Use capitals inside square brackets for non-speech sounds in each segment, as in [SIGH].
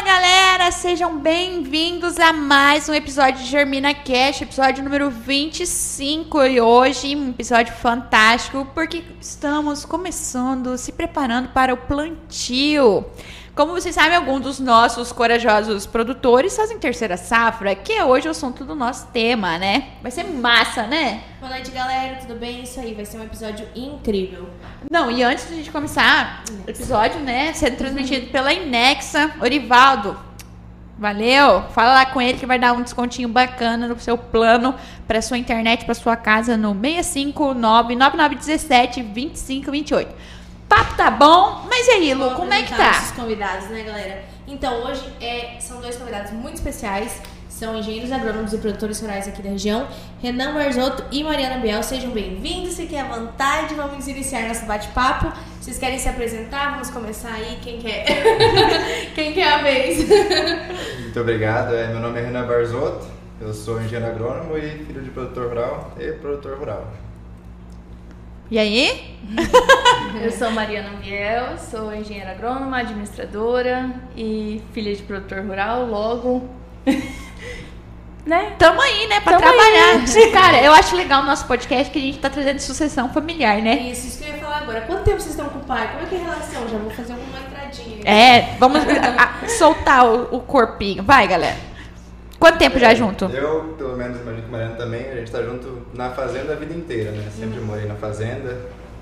Fala galera, sejam bem-vindos a mais um episódio de Germina Cash, episódio número 25 e hoje um episódio fantástico porque estamos começando, se preparando para o plantio. Como vocês sabem, alguns dos nossos corajosos produtores fazem terceira safra, que é hoje o assunto do nosso tema, né? Vai ser massa, né? Boa noite, galera. Tudo bem? Isso aí, vai ser um episódio incrível. Não, e antes de a gente começar o episódio, né, sendo transmitido pela Inexa, Orivaldo, valeu. Fala lá com ele que vai dar um descontinho bacana no seu plano para sua internet, para sua casa no 659 9917 2528 papo tá bom, mas e aí, Lu, Vou como é que tá? nossos convidados, né, galera? Então, hoje é, são dois convidados muito especiais. São engenheiros agrônomos e produtores rurais aqui da região, Renan Barzotto e Mariana Biel. Sejam bem-vindos, fiquem à vontade. Vamos iniciar nosso bate-papo. Vocês querem se apresentar? Vamos começar aí. Quem quer? [LAUGHS] Quem quer a vez? [LAUGHS] Muito obrigado. É, meu nome é Renan Barzotto, eu sou engenheiro agrônomo e filho de produtor rural e produtor rural. E aí? [LAUGHS] Eu sou Mariana Biel, sou engenheira agrônoma, administradora e filha de produtor rural, logo. [LAUGHS] né? Tamo aí, né, pra Tamo trabalhar. [LAUGHS] Cara, eu acho legal o nosso podcast que a gente tá trazendo sucessão familiar, né? Isso, isso que eu ia falar agora. Quanto tempo vocês estão com o pai? Como é que é a relação? Já vou fazer uma entradinha. É, vamos a- a- soltar o, o corpinho. Vai, galera. Quanto tempo já junto? Eu, pelo menos, imagino que o Mariano também, a gente tá junto na fazenda a vida inteira, né? Sempre morei na fazenda.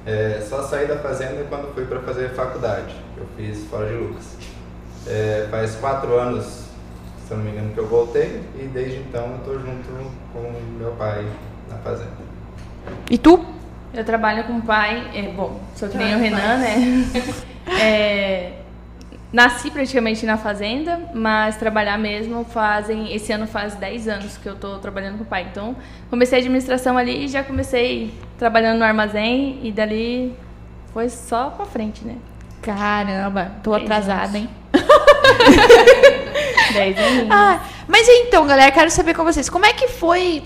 É, só saí da fazenda quando fui para fazer faculdade. Eu fiz fora de Lucas. É, faz quatro anos, se eu não me engano, que eu voltei e desde então eu tô junto com meu pai na fazenda. E tu? Eu trabalho com o pai, é, bom, sou que nem o Renan, né? É, nasci praticamente na fazenda, mas trabalhar mesmo fazem. Esse ano faz 10 anos que eu tô trabalhando com o pai. Então, comecei a administração ali e já comecei trabalhando no armazém e dali foi só pra frente, né? Caramba, tô atrasada, anos. hein? [LAUGHS] 10 aninhos. Ah, mas então, galera, quero saber com vocês, como é que foi...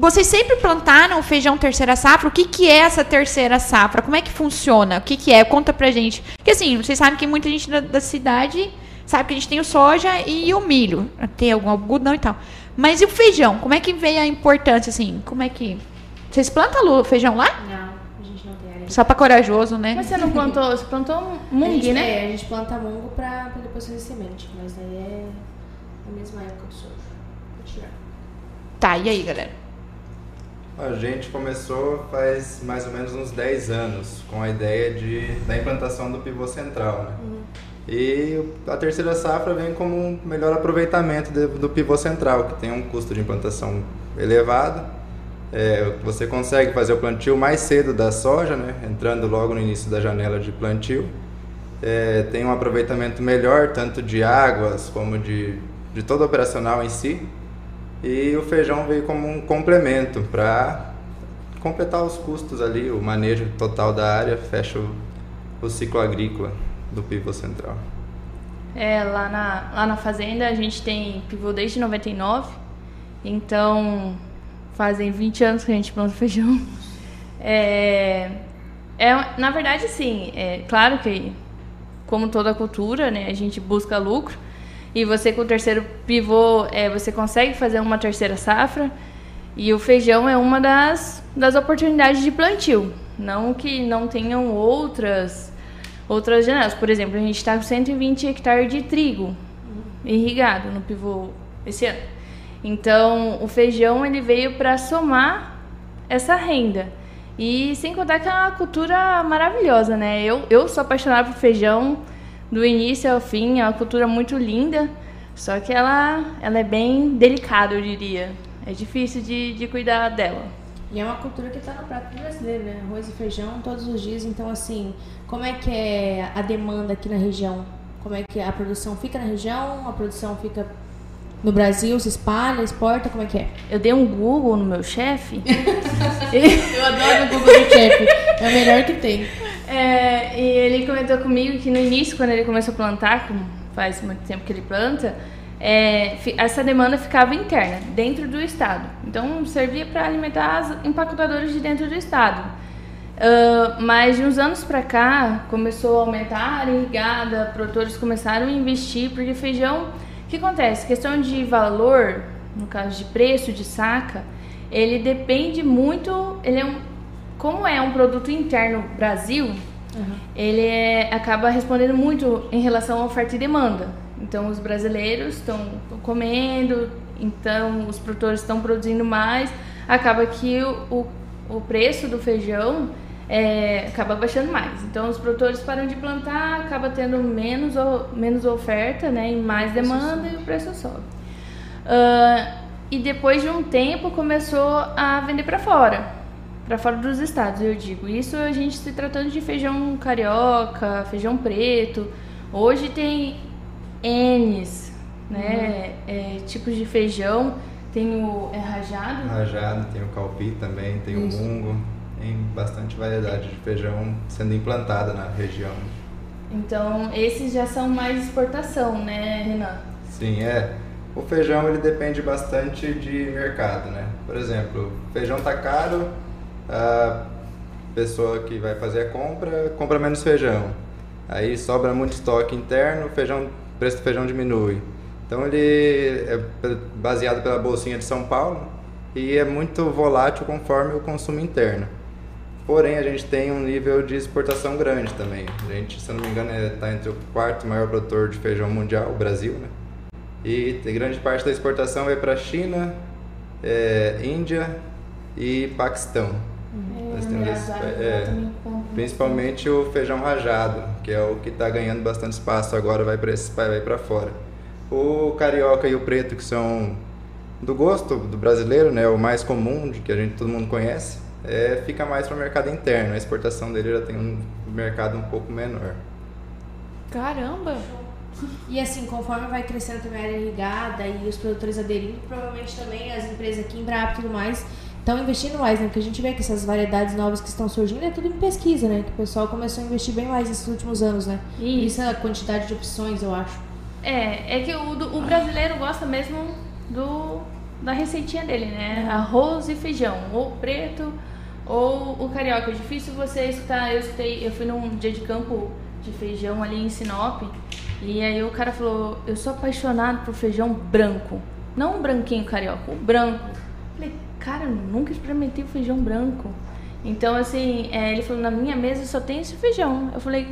Vocês sempre plantaram feijão terceira safra? O que, que é essa terceira safra? Como é que funciona? O que, que é? Conta pra gente. Porque assim, vocês sabem que muita gente da, da cidade sabe que a gente tem o soja e o milho. Tem algum algodão e tal. Mas e o feijão? Como é que veio a importância, assim? Como é que... Vocês plantam feijão lá? Não, a gente não tem área. Só pra corajoso, né? Mas você não plantou, você plantou A mung, gente, né? É, a gente planta mungo pra, pra depois fazer semente, mas aí é a mesma época do soja. Vou tirar. Tá, e aí, galera? A gente começou faz mais ou menos uns 10 anos com a ideia de, da implantação do pivô central. Né? E a terceira safra vem como um melhor aproveitamento de- do pivô central, que tem um custo de implantação elevado. É, você consegue fazer o plantio mais cedo da soja, né? entrando logo no início da janela de plantio. É, tem um aproveitamento melhor, tanto de águas como de, de todo o operacional em si. E o feijão veio como um complemento para completar os custos ali, o manejo total da área, fecha o, o ciclo agrícola do pivô central. É, lá na, lá na fazenda a gente tem pivô desde 99, então fazem 20 anos que a gente planta feijão. É, é, na verdade, sim, é claro que, como toda cultura, né, a gente busca lucro, e você com o terceiro pivô, é, você consegue fazer uma terceira safra, e o feijão é uma das, das oportunidades de plantio. Não que não tenham outras outras janelas. Por exemplo, a gente está com 120 hectares de trigo irrigado no pivô esse ano. Então, o feijão ele veio para somar essa renda. E sem contar que é uma cultura maravilhosa, né? Eu, eu sou apaixonada por feijão do início ao fim, é uma cultura muito linda, só que ela, ela é bem delicada, eu diria. É difícil de, de cuidar dela. E é uma cultura que tá no prato brasileiro, né? Arroz e feijão todos os dias. Então, assim, como é que é a demanda aqui na região? Como é que a produção fica na região? A produção fica no Brasil, se espalha, exporta? Como é que é? Eu dei um Google no meu chefe. [LAUGHS] Eu adoro o Google do Chefe. É o melhor que tem. É, e ele comentou comigo que no início, quando ele começou a plantar, como faz muito tempo que ele planta, é, essa demanda ficava interna, dentro do estado. Então, servia para alimentar as empacotadoras de dentro do estado. Uh, mas de uns anos para cá começou a aumentar a irrigada, produtores começaram a investir, porque feijão, o que acontece? Questão de valor, no caso de preço de saca, ele depende muito, ele é um, como é um produto interno Brasil, uhum. ele é, acaba respondendo muito em relação à oferta e demanda. Então os brasileiros estão comendo, então os produtores estão produzindo mais, acaba que o, o, o preço do feijão é, acaba baixando mais. Então os produtores param de plantar, acaba tendo menos, menos oferta né, e mais demanda e o preço sobe. Uh, e depois de um tempo começou a vender para fora, para fora dos estados, eu digo. Isso a gente se tratando de feijão carioca, feijão preto. Hoje tem N's, né, uhum. é, tipos de feijão. Tem o é rajado. Rajado, tem o calpi também, tem Isso. o mungo tem bastante variedade de feijão sendo implantada na região. Então, esses já são mais exportação, né, Renan? Sim, é. O feijão ele depende bastante de mercado, né? Por exemplo, feijão tá caro, a pessoa que vai fazer a compra compra menos feijão. Aí sobra muito estoque interno, o feijão, preço do feijão diminui. Então ele é baseado pela bolsinha de São Paulo e é muito volátil conforme o consumo interno. Porém, a gente tem um nível de exportação grande também. A gente, se não me engano, está é, entre o quarto maior produtor de feijão mundial, o Brasil, né? E grande parte da exportação vai para China, é, Índia e Paquistão. Nós temos esse, é, principalmente o feijão rajado, que é o que está ganhando bastante espaço agora, vai para vai para fora. O carioca e o preto, que são do gosto do brasileiro, né, o mais comum, de que a gente todo mundo conhece é, fica mais para o mercado interno. A exportação dele já tem um mercado um pouco menor. Caramba! E assim, conforme vai crescendo também a área irrigada e os produtores aderindo, provavelmente também as empresas aqui em Brap e tudo mais estão investindo mais, né? Porque a gente vê que essas variedades novas que estão surgindo é tudo em pesquisa, né? Que o pessoal começou a investir bem mais nesses últimos anos, né? Isso, Isso é a quantidade de opções, eu acho. É, é que o, o brasileiro gosta mesmo do da receitinha dele, né? Arroz e feijão, ou preto ou o carioca. É difícil você escutar. Eu escutei, eu fui num dia de campo de feijão ali em Sinop. E aí o cara falou: Eu sou apaixonado por feijão branco. Não um branquinho carioca, o branco. Falei, cara, eu nunca experimentei feijão branco. Então, assim, é, ele falou: Na minha mesa só tem esse feijão. Eu falei: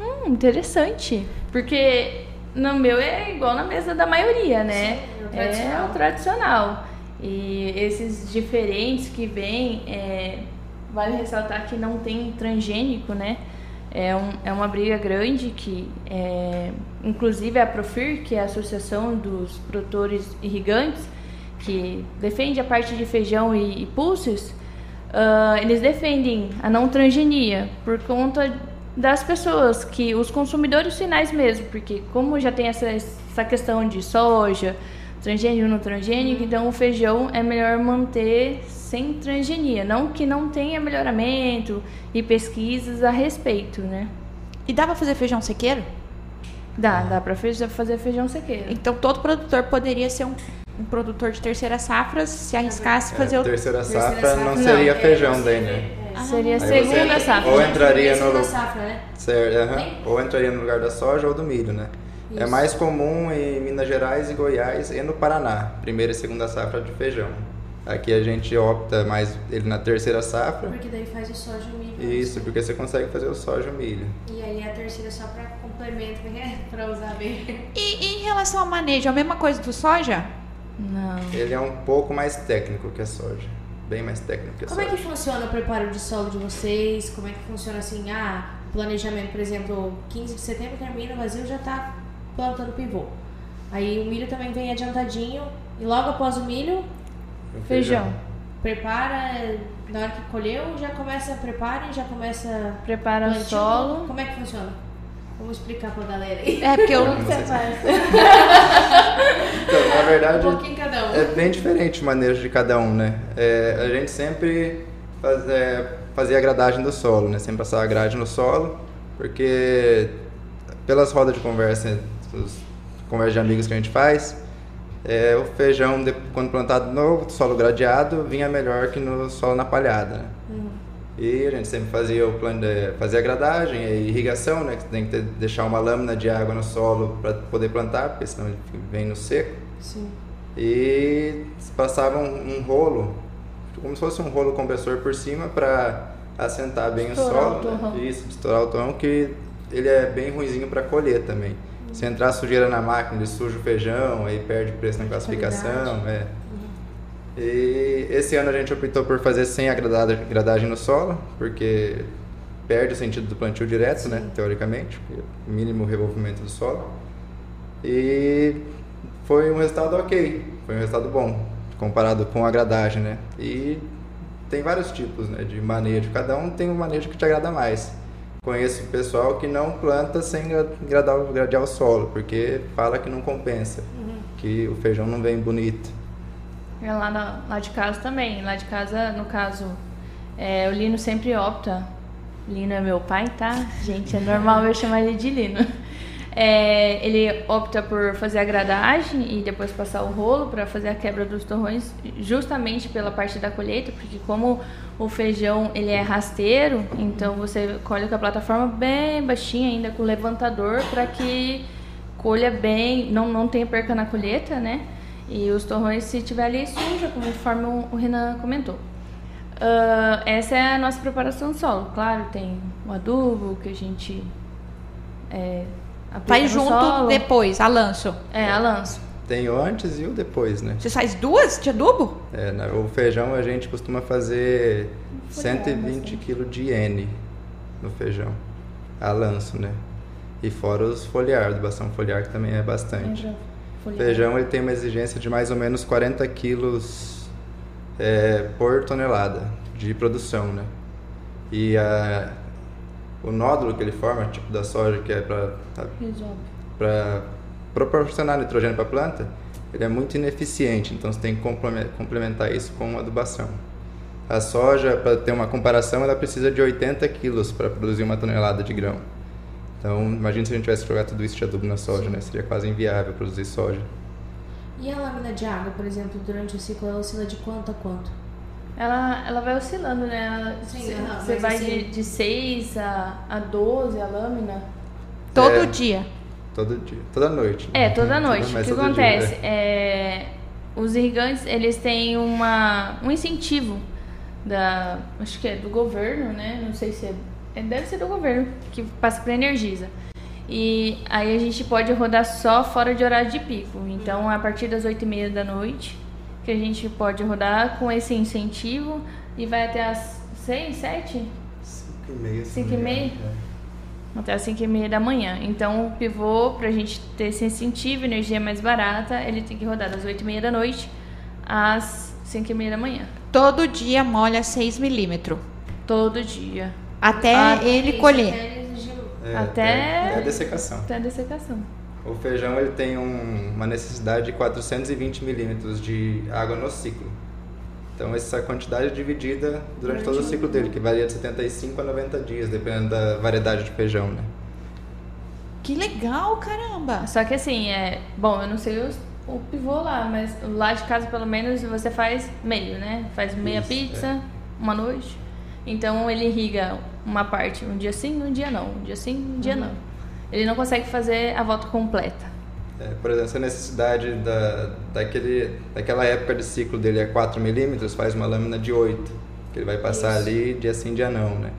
Hum, interessante. Porque no meu é igual na mesa da maioria, né? Sim, é o tradicional. É o tradicional. E esses diferentes que vêm, é, vale ressaltar que não tem transgênico, né? É, um, é uma briga grande que, é, inclusive, a Profir, que é a Associação dos Produtores Irrigantes, que defende a parte de feijão e, e pulses, uh, eles defendem a não transgenia por conta das pessoas, que os consumidores finais mesmo, porque como já tem essa, essa questão de soja, transgênico no transgênico, então o feijão é melhor manter sem transgenia, não que não tenha melhoramento e pesquisas a respeito, né? E dá para fazer feijão sequeiro? Dá, dá para fazer feijão sequeiro. Então todo produtor poderia ser um, um produtor de terceira safra se arriscasse fazer é, o terceira safra, terceira safra não seria não, feijão é, daí, né? É, seria a segunda safra. Ou entraria no safra, né? certo, uh -huh, ou entraria no lugar da soja ou do milho, né? É Isso. É mais comum em Minas Gerais e Goiás e no Paraná, primeira e segunda safra de feijão. Aqui a gente opta mais ele na terceira safra. Porque daí faz o soja e o milho. Né? Isso, porque você consegue fazer o soja e o milho. E aí a terceira só para complemento, né? [LAUGHS] para usar bem. E, e em relação ao manejo, é a mesma coisa do soja? Não. Ele é um pouco mais técnico que a soja. Bem mais técnico que a Como soja. Como é que funciona o preparo de solo de vocês? Como é que funciona assim? Ah, planejamento, por exemplo, 15 de setembro termina, o vazio já está plantando pivô. Aí o milho também vem adiantadinho e logo após o milho, feijão. feijão. Prepara, na hora que colheu, já começa, prepara e já começa. Prepara o solo. Como é que funciona? Vamos explicar pra galera aí. É porque eu [LAUGHS] não sei então, na verdade, um pouquinho cada um. é bem diferente o manejo de cada um, né? É, a gente sempre faz, é, fazia a gradagem do solo, né? Sempre passava a grade no solo, porque pelas rodas de conversa os conversas de amigos que a gente faz, é, o feijão, quando plantado no solo gradeado, vinha melhor que no solo na palhada. Né? Uhum. E a gente sempre fazia o plano de, fazia a gradagem e irrigação, né? Que tem que ter, deixar uma lâmina de água no solo para poder plantar, porque senão ele vem no seco. Sim. E passava um, um rolo, como se fosse um rolo compressor por cima para assentar bem Estourar o o solo. torrão. Né? Isso, estourar o torrão, que ele é bem ruinzinho para colher também. Se entrar sujeira na máquina, ele suja o feijão, aí perde preço na classificação. É. E esse ano a gente optou por fazer sem a gradagem no solo, porque perde o sentido do plantio direto, né, teoricamente, porque é o mínimo revolvimento do solo. E foi um resultado ok, foi um resultado bom, comparado com a gradagem, né? E tem vários tipos né, de manejo, cada um tem um manejo que te agrada mais. Conheço pessoal que não planta sem gra- gradar, gradear o solo, porque fala que não compensa, que o feijão não vem bonito. É lá, na- lá de casa também. Lá de casa, no caso, é, o Lino sempre opta. Lino é meu pai, tá? Gente, é normal eu chamar ele de Lino. É, ele opta por fazer a gradagem e depois passar o rolo para fazer a quebra dos torrões, justamente pela parte da colheita, porque como o feijão ele é rasteiro, então você colhe com a plataforma bem baixinha ainda com o levantador para que colha bem, não, não tenha perca na colheita, né? E os torrões, se tiver ali, suja, conforme o Renan comentou. Ah, essa é a nossa preparação do solo. Claro, tem o adubo que a gente é, no junto solo. depois, a lanço. É, a lanço. Tem o antes e o depois, né? Você faz duas de adubo? É, o feijão a gente costuma fazer 120 kg de N no feijão, a lanço, né? E fora os foliar, adubação foliar que também é bastante. O folheado. feijão ele tem uma exigência de mais ou menos 40 quilos é, por tonelada de produção, né? E a, o nódulo que ele forma, tipo da soja, que é para proporcionar nitrogênio para a planta, ele é muito ineficiente, então você tem que complemen- complementar isso com adubação. A soja, para ter uma comparação, ela precisa de 80 quilos para produzir uma tonelada de grão. Então, imagina se a gente tivesse que jogar tudo isso de adubo na soja, né? Seria quase inviável produzir soja. E a lâmina de água, por exemplo, durante o ciclo, ela oscila de quanto a quanto? Ela, ela vai oscilando, né? Ela- Sim, Você vai assim- de, de 6 a, a 12 a lâmina. Todo É. dia. Todo dia, toda noite. É, toda noite. O mas que todo dia, acontece? é. É, os irrigantes, eles têm uma, um incentivo da, acho que é do governo, né? Não sei se é, deve ser do governo que passa para Energisa. E aí a gente pode rodar só fora de horário de pico. Então, a partir das 8 e meia da noite, que a gente pode rodar com esse incentivo e vai até as 6, 7? Cinco e meia. se Cinco não e me meia? é. até as 5 e meia da manhã. Então, o pivô, pra gente ter esse incentivo, energia mais barata, ele tem que rodar das 8 e meia da noite às 5 e meia da manhã. Todo dia molha 6 milímetros. Todo dia. Até Ah, ele Isso, colher. É, Até- até a dessecação. Até a dessecação. O feijão ele tem um- uma necessidade de 420 milímetros de água no ciclo. Então essa quantidade é dividida durante todo o ciclo dele, que varia de 75 a 90 dias, dependendo da variedade de feijão, né? Que legal, caramba. Só que assim, é. Bom, eu não sei os- o pivô lá, mas lá de casa, pelo menos, você faz meio, né? Faz meia Isso, pizza, é. uma noite. Então ele irriga uma parte um dia sim, um dia não. Um dia sim, um dia não. Ele não consegue fazer a volta completa. É, por exemplo, se a necessidade da, daquele, daquela época de ciclo dele é 4 milímetros, faz uma lâmina de 8, que ele vai passar Isso. ali dia sim, dia não, né?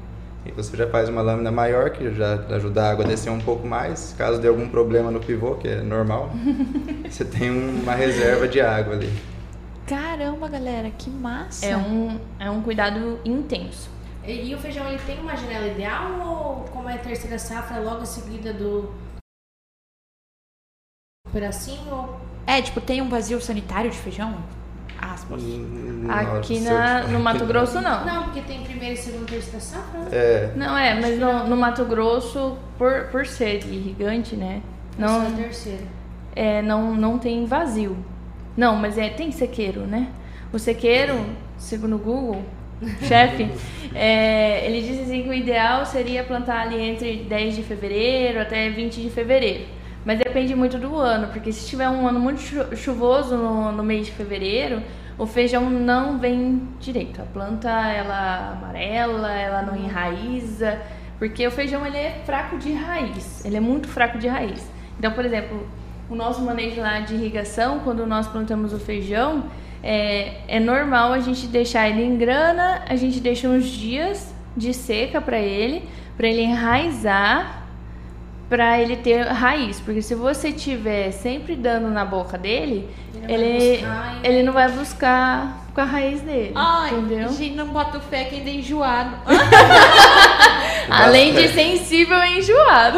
E você já faz uma lâmina maior, que já ajuda a água a descer um pouco mais. Caso dê algum problema no pivô, que é normal, [LAUGHS] você tem uma reserva de água ali. Caramba, galera, que massa. É um, é um cuidado intenso. E, e o feijão, ele tem uma janela ideal ou como é a terceira safra, logo em seguida do pedacinho? ou- É, tipo, tem um vazio sanitário de feijão? Aspas. Aqui Nossa, na, eu- no Mato Grosso, não. Não, porque tem primeira, segunda e terceira safra, né? É, Não, é, mas no, no Mato Grosso, por, por ser irrigante, né? Não, terceira. é, não, não tem vazio. Não, mas é, tem sequeiro, né? O sequeiro, segundo o Google, chefe, é, ele diz assim que o ideal seria plantar ali entre 10 de fevereiro até 20 de fevereiro. Mas depende muito do ano, porque se tiver um ano muito chu- chuvoso no, no mês de fevereiro, o feijão não vem direito. A planta, ela amarela, ela não enraiza, porque o feijão ele é fraco de raiz, ele é muito fraco de raiz. Então, por exemplo, o nosso manejo lá de irrigação, quando nós plantamos o feijão, é, é normal a gente deixar ele em grana, a gente deixa uns dias de seca para ele, para ele enraizar, para ele ter raiz, porque se você tiver sempre dando na boca dele, Ele ele buscar ele não vai buscar com a raiz dele, Ai, entendeu? gente, não bota fé que ainda é enjoado. [LAUGHS] Além de sensível e enjoado.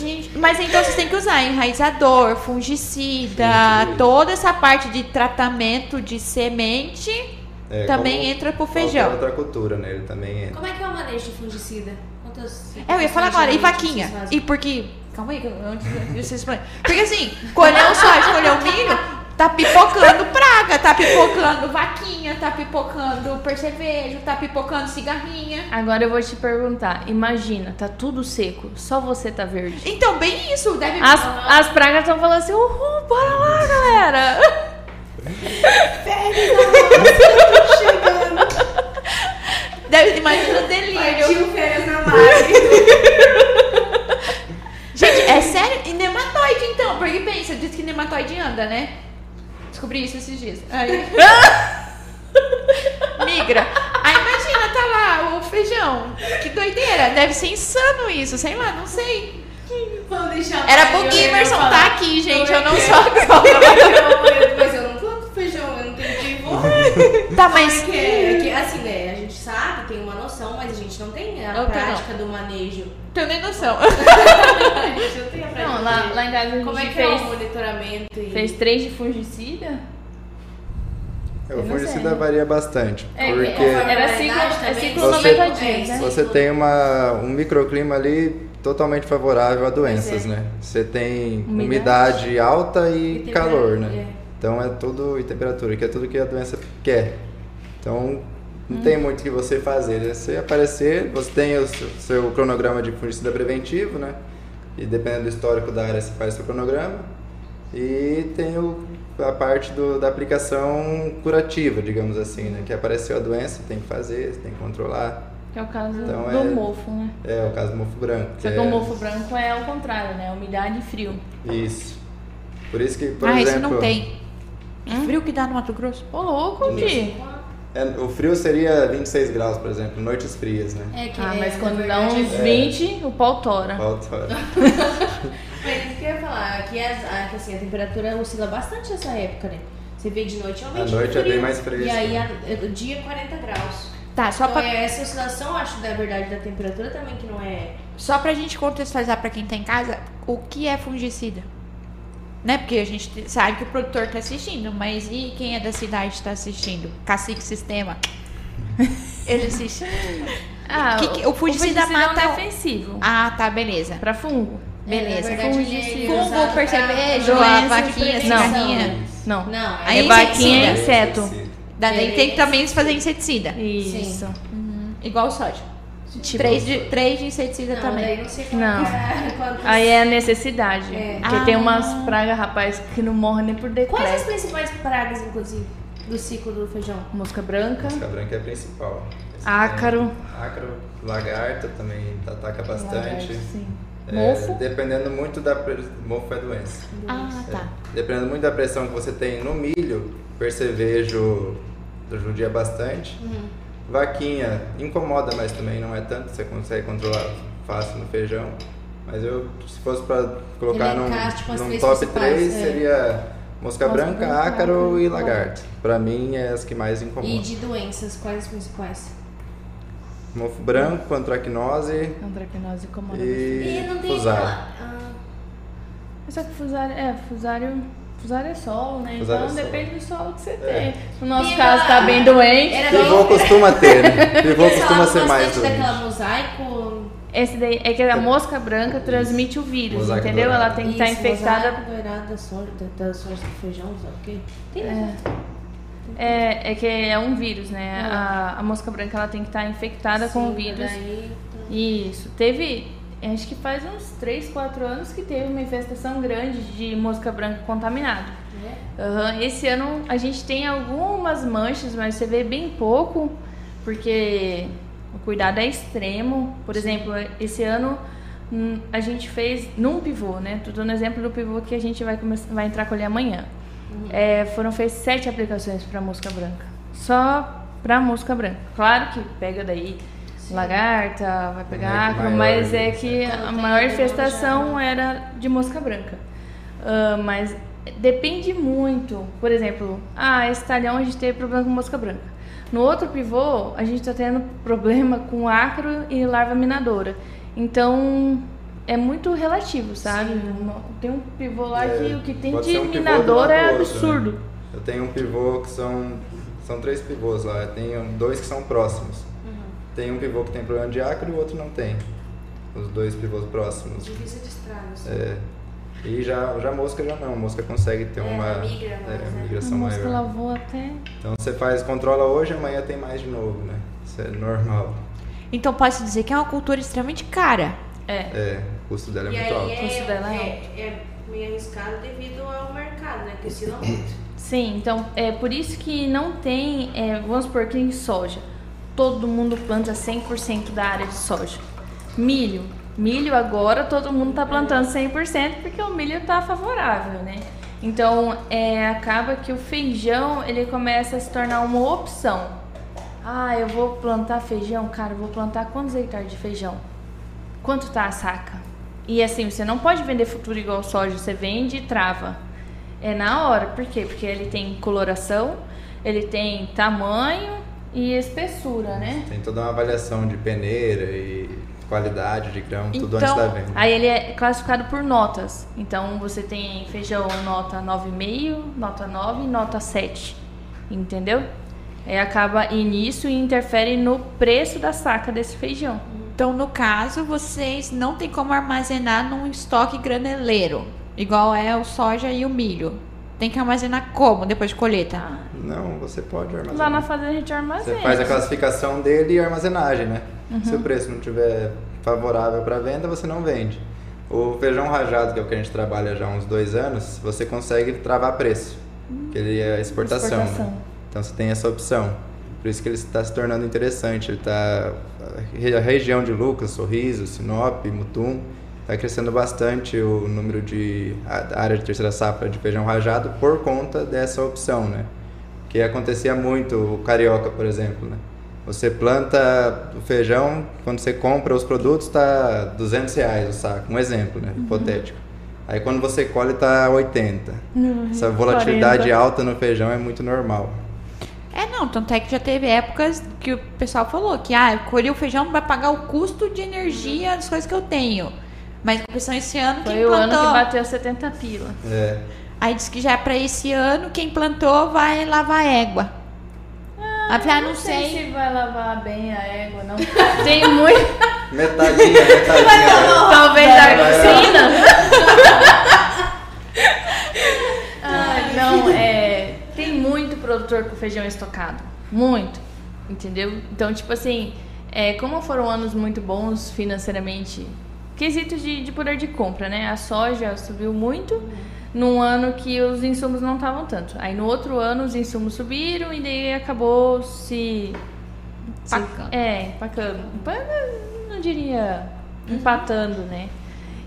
Gente, mas então vocês têm que usar enraizador, fungicida, Sim. toda essa parte de tratamento de semente É, também como entra pro feijão. outra cultura, né? Ele também entra. Como é que é o manejo de fungicida? Quantas É, eu ia falar agora, e vaquinha? E porque. Calma aí, que eu- antes de vocês. Porque assim, colheu o soja, colheu o milho, tá pipocando [LAUGHS] praga, tá pipocando vaquinha, tá pipocando percevejo, tá pipocando cigarrinha. Agora eu vou te perguntar, imagina, tá tudo seco, só você tá verde. Então, bem isso, deve. As, as pragas estão falando assim, uhul, bora lá, galera. Deve imaginar o delírio. Partiu férias na. Gente, é sério? E nematóide então? Porque pensa, diz que nematóide anda, né? Descobri isso esses dias. Aí. Migra. Aí imagina, tá lá o feijão. Que doideira. Deve ser insano isso, sei lá, não sei. Vamos deixar a Era ia falar. tá aqui, gente. Eu não é que sou é? agrónoma. Mas eu não planto feijão, eu não entendi. Tá, mas. É que, é que, assim, né? Sabe, tem uma noção, mas a gente não tem a também prática do manejo. Tenho nem noção. [LAUGHS] Não Não, lá, lá em casa a gente Como é que é fez, o monitoramento? E... fez três de fungicida. É, o não fungicida sei. varia bastante. É, porque é, era ciclo, é ciclo Você- 90 dias, né? você tem uma, um microclima ali totalmente favorável a doenças, é. né? Você tem Umidade. umidade, alta e, E calor, né? é. Então é tudo, e temperatura, que é tudo que a doença quer. Então Hum. não tem muito o que você fazer. É você aparecer, você tem o seu, seu cronograma de fungicida preventivo, né? E dependendo do histórico da área, você faz seu cronograma. E tem o, a parte do, da aplicação curativa, digamos assim, né? Que apareceu a doença, tem que fazer, tem que controlar. Que é o caso Então, do é- mofo, né? É o caso do mofo branco. Só que que o é- mofo branco é o contrário, né? Umidade e frio. Isso. Por isso que, por ah, exemplo... isso não tem. Que frio que dá no Mato Grosso? Ô, louco, Di. É, o frio seria 26 graus, por exemplo, noites frias, né? É que Ah, é, mas quando dá uns É. 20, o pau tora. Falta- [LAUGHS] Mas isso que eu ia falar, aqui as, a, que, assim, a temperatura oscila bastante nessa época, né? Você vê de noite realmente À noite é frio, bem mais fresco. E aí a, o dia é 40 graus. Tá, só Então pra, é essa oscilação, acho, da verdade, da temperatura também que não é. só pra gente contextualizar pra quem tá em casa, o que é fungicida? Né? Porque a gente te- sabe que o produtor tá assistindo, mas e quem é da cidade tá assistindo? Cacique Sistema. [LAUGHS] Ele assiste. Ah, Que que- o fungicida é mata- defensivo. Ah, tá, beleza. Pra fungo. Beleza. É, verdade, Fungicida. é Fungo, pra percevejo, a vaquinha, cigarrinha. Não. Não, é Aí é vaquinha e inseticida. inseto. Daí tem que também fazer inseticida. Isso. Igual o soja. Tipo, Três, de, três de inseticida Não, também. daí não Não. é, [LAUGHS] quantos- Aí é a necessidade. É. Porque Ah. tem umas pragas, rapaz, que não morrem nem por Quais as decreto. principais pragas, inclusive, do ciclo do feijão? Mosca branca, Mosca branca é a principal. Esse ácaro. tem Ácaro, lagarta também ataca bastante. lagarto, sim. É, Mofo. Dependendo muito da. Mofo é doença. Ah, É, tá. dependendo muito da pressão que você tem no milho, percevejo judia bastante. Uhum. Vaquinha incomoda, mas também não é tanto, você consegue controlar fácil no feijão. Mas eu, se fosse pra colocar num, tipo, num três top principais, 3, é. seria mosca Mosca branca, branca, ácaro e e lagarto. Pra mim, é as que mais E incomodam. de doenças, quais as principais? Mofo branco, antracnose Antracnose incomoda bastante. e, E não tem fusário. ah, Só que fusário, é, fusário, fusário é sol, né? Fusário então é depende do sol que você É. tem. No nosso Tem caso, tá bem doente. Era Pivô bem- costuma [LAUGHS] ter, né? Pivô costuma ser mais doente. daquela mosaico. Esse daí é que a mosca branca transmite o vírus, Mosaico entendeu? dourado. Ela tem que estar Isso, infectada. Mosaico dourado da soja, da, da soja do feijão, sabe o quê? Tem é. É, é que é um vírus, né? A, a mosca branca ela tem que estar infectada com o vírus. Daí, Isso. Teve. Acho que faz uns 3, 4 anos que teve uma infestação grande de mosca branca contaminada. Aham, Esse ano a gente tem algumas manchas, mas você vê bem pouco, porque o cuidado é extremo. Por exemplo, esse ano hum, a gente fez num pivô, né? Tô dando exemplo do pivô que a gente vai, começar, vai entrar com ele amanhã. É, foram feitas sete aplicações para mosca branca. Só para mosca branca. Claro que pega daí lagarta, vai pegar É que acro, mas é né? que a Quando maior infestação era de mosca branca. Ah, mas depende muito. Por exemplo, ah, esse talhão a gente teve problema com mosca branca. No outro pivô, a gente está tendo problema com acro e larva minadora. Então, é muito relativo, sabe? Tem um pivô lá que o que tem É, de um lado é outro, absurdo. né? Eu tenho um pivô que são. São três pivôs lá. Eu tenho dois que são próximos. Tem um pivô que tem problema de acro e o outro não tem. Os dois pivôs próximos. Difícil de estragos. É. E já, já mosca já não. Mosca consegue ter É, uma, migra mais, é, né? A migração mosca maior. lavou até. Então você faz, controla hoje, amanhã tem mais de novo, né? Isso é normal. Então pode-se dizer que é uma cultura extremamente cara. É. É, o custo dela é E muito alto. aí O custo é, dela é é, é meio arriscado devido ao mercado, né? Que oscila muito. Sim, então é por isso que não tem, é, vamos supor que em soja, todo mundo planta 100% da área de soja. Milho, milho agora todo mundo está plantando 100% porque o milho está favorável, né? Então é, acaba que o feijão ele começa a se tornar uma opção. Ah, eu vou plantar feijão, cara, eu vou plantar quantos hectares de feijão? Quanto tá a saca? E assim, você não pode vender futuro igual soja, você vende e trava. É na hora, por quê? Porque ele tem coloração, ele tem tamanho e espessura, né? Tem toda uma avaliação de peneira e qualidade de grão, tudo Então, antes da venda. Aí ele é classificado por notas. Então você tem feijão nota 9,5, nota 9 e nota 7. Entendeu? Aí acaba nisso e interfere no preço da saca desse feijão. Então, no caso, vocês não tem como armazenar num estoque graneleiro, igual é o soja e o milho. Tem que armazenar como depois de colheita? Não, você pode armazenar. Lá na fazenda a gente armazena. Você faz a classificação dele e armazenagem, né? Uhum. Se o preço não tiver favorável para venda, você não vende. O feijão rajado, que é o que a gente trabalha já há uns dois anos, você consegue travar preço, que ele é exportação. né? Exportação. Então você tem essa opção. Por isso que ele está se tornando interessante. Ele está a região de Lucas, Sorriso, Sinop, Mutum, está crescendo bastante o número de a área de terceira safra de feijão rajado por conta dessa opção, né? Que acontecia muito o carioca, por exemplo, né? Você planta o feijão, quando você compra os produtos, tá 200 reais o saco. Um exemplo, né? Hipotético. Aí quando você colhe, tá 80. Essa volatilidade 40. alta no feijão é muito normal. É, não, tanto é que já teve épocas que o pessoal falou que, ah, colhi o feijão vai pagar o custo de energia das coisas que eu tenho. Mas a questão esse ano quem Foi o ano que bateu 70 pila. É. Aí disse que já é pra esse ano, quem plantou vai lavar a égua. Ah, ah não sei. se vai lavar bem a égua, não. [LAUGHS] Tem muito. Metadinha, metadinha. Talvez Vai, a vai. piscina. [LAUGHS] ah, não, é. Tem muito produtor com feijão estocado. Muito. Entendeu? Então, tipo assim, é, como foram anos muito bons financeiramente, quesito de, de poder de compra, né? A soja subiu muito num ano que os insumos não estavam tanto. Aí no outro ano os insumos subiram e daí acabou se. Empacando. é, empacando. Empa- Não diria empatando, né?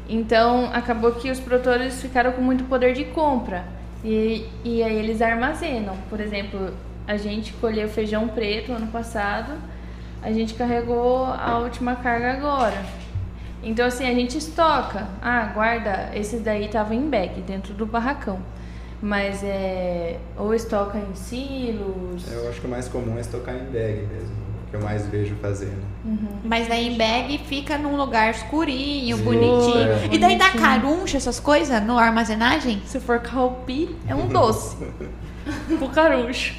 Então acabou que os produtores ficaram com muito poder de compra. E, e aí eles armazenam. Por exemplo, a gente colheu feijão preto ano passado, a gente carregou a última carga agora. Então assim, a gente estoca. Ah, guarda, esses daí estavam em bag, dentro do barracão. Mas é. Ou estoca em silos. Eu acho que o mais comum é estocar em bag mesmo. Que eu mais vejo fazendo. Mas daí em bag fica num lugar escurinho, Sim, bonitinho. é. E daí dá caruncha, essas coisas, no armazenagem? Se for calpi, é um [LAUGHS] doce. o carucho.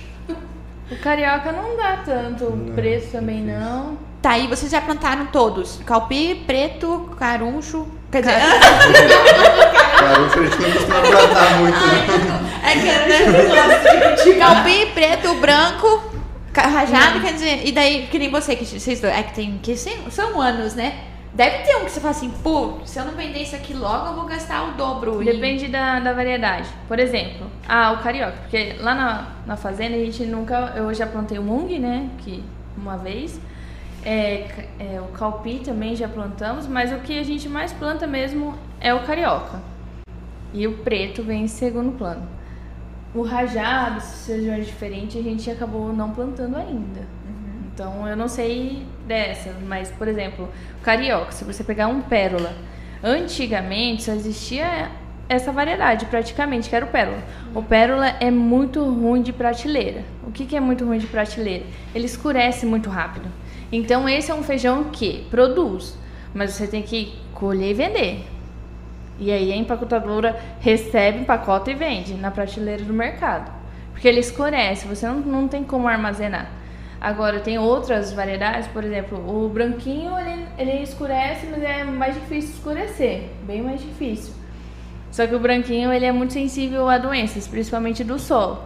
O carioca não dá tanto Não, preço também, difícil. não. Tá, e vocês já plantaram todos? Calpi, preto, caruncho. Quer dizer, [LAUGHS] Caruncho a gente não costuma plantar muito, né? é que? [LAUGHS] Calpi, preto, branco, rajado, quer dizer, e daí, que nem você, que vocês dois, é que tem, que sim- são anos, né? Deve ter um que você fala assim, pô, se eu não vender isso aqui logo, eu vou gastar o dobro. Depende da, da variedade. Por exemplo, ah, o carioca. Porque lá na, na fazenda a gente nunca. Eu já plantei o mung, né? Que uma vez. É, é, o calpi também já plantamos, mas o que a gente mais planta mesmo é o carioca. E o preto vem em segundo plano. O rajado, esses feijões diferentes, a gente acabou não plantando ainda. Então eu não sei dessa, mas por exemplo, o carioca, se você pegar um pérola, antigamente só existia essa variedade praticamente, que era o pérola. O pérola é muito ruim de prateleira. O que, que é muito ruim de prateleira? Ele escurece muito rápido. Então esse é um feijão que produz, mas você tem que colher e vender. E aí a empacotadora recebe, empacota e vende na prateleira do mercado. Porque ele escurece, você não, não tem como armazenar. Agora, tem outras variedades, por exemplo, o branquinho ele, ele escurece, mas é mais difícil escurecer, bem mais difícil. Só que o branquinho ele é muito sensível a doenças, principalmente do sol.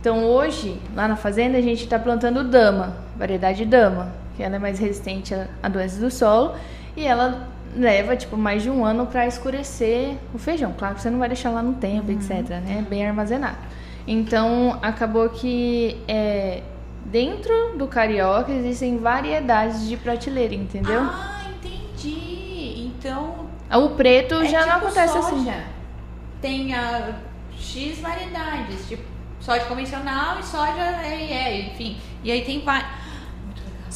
Então hoje, lá na fazenda, a gente está plantando dama, variedade dama, que ela é mais resistente a, doenças do solo e ela leva tipo mais de um ano para escurecer o feijão. Claro que você não vai deixar lá no tempo, etc, né? Bem armazenado. Então acabou que é, dentro do carioca existem variedades de prateleira, entendeu? Ah, entendi. Então. o preto é já não tipo acontece assim. soja. Tem a X variedades, tipo soja convencional e soja é, enfim. E aí tem vários.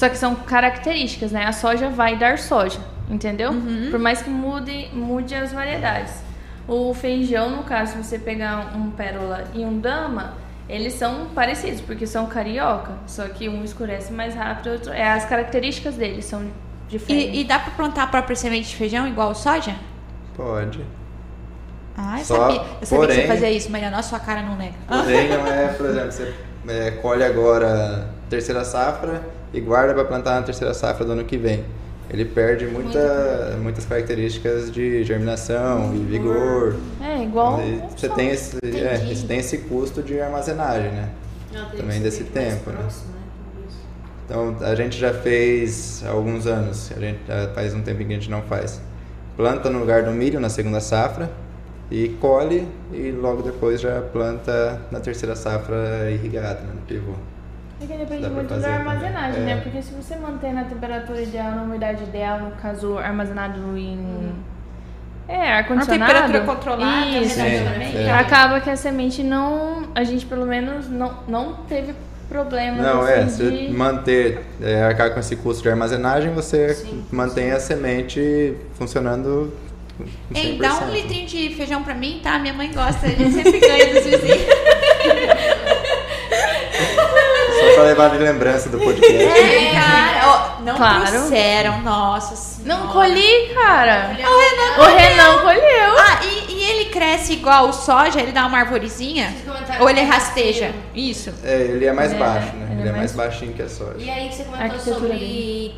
Só que são características, né? A soja vai dar soja, entendeu? Por mais que mude, mude as variedades. O feijão, no caso, se você pegar um pérola e um dama, eles são parecidos, porque são carioca. Só que um escurece mais rápido, outro... é as características deles são diferentes. E, e dá pra plantar a própria semente de feijão igual soja? Pode. Ah, eu Só, sabia. Eu sabia que você porém- fazia isso, Mariana. Nossa, sua cara não nega. Porém, não é, por exemplo, você é, colhe agora a terceira safra e guarda para plantar na terceira safra do ano que vem. Ele perde muita, muitas características de germinação e vigor. É, igual. Você tem esse, é, você tem esse custo de armazenagem, né? Não, Também desse tempo, né? próximo, né? Então a gente já fez há alguns anos, a gente já faz um tempinho que a gente não faz. Planta no lugar do milho na segunda safra e colhe e logo depois já planta na terceira safra irrigada, né, no pivô. É que depende muito fazer da armazenagem, É. né? Porque se você mantém na temperatura ideal, na umidade ideal, no caso armazenado em. É, ar-condicionado. temperatura controlada, Isso. Sim, também. é. Acaba que a semente não. A gente pelo menos não, não teve problema Não, é, assim, se de. manter, é, arcar com esse custo de armazenagem, você Sim, mantém a semente funcionando com 100%. Ei, dá um litrinho de feijão pra mim, tá? Minha mãe gosta, a gente sempre ganha dos vizinhos. [LAUGHS] Só pra levar de lembrança do podcast. É, cara, ó, não Claro. trouxeram, nossa senhora. Não colhi, cara. Olha, O Renan colheu. Ah, e, e ele cresce igual o soja? Ele dá uma arvorezinha? Ou ele é rasteja? Isso. É, ele é mais é- baixo, né? ele Ele, é é mais mais- baixinho que a soja. E aí que você comentou sobre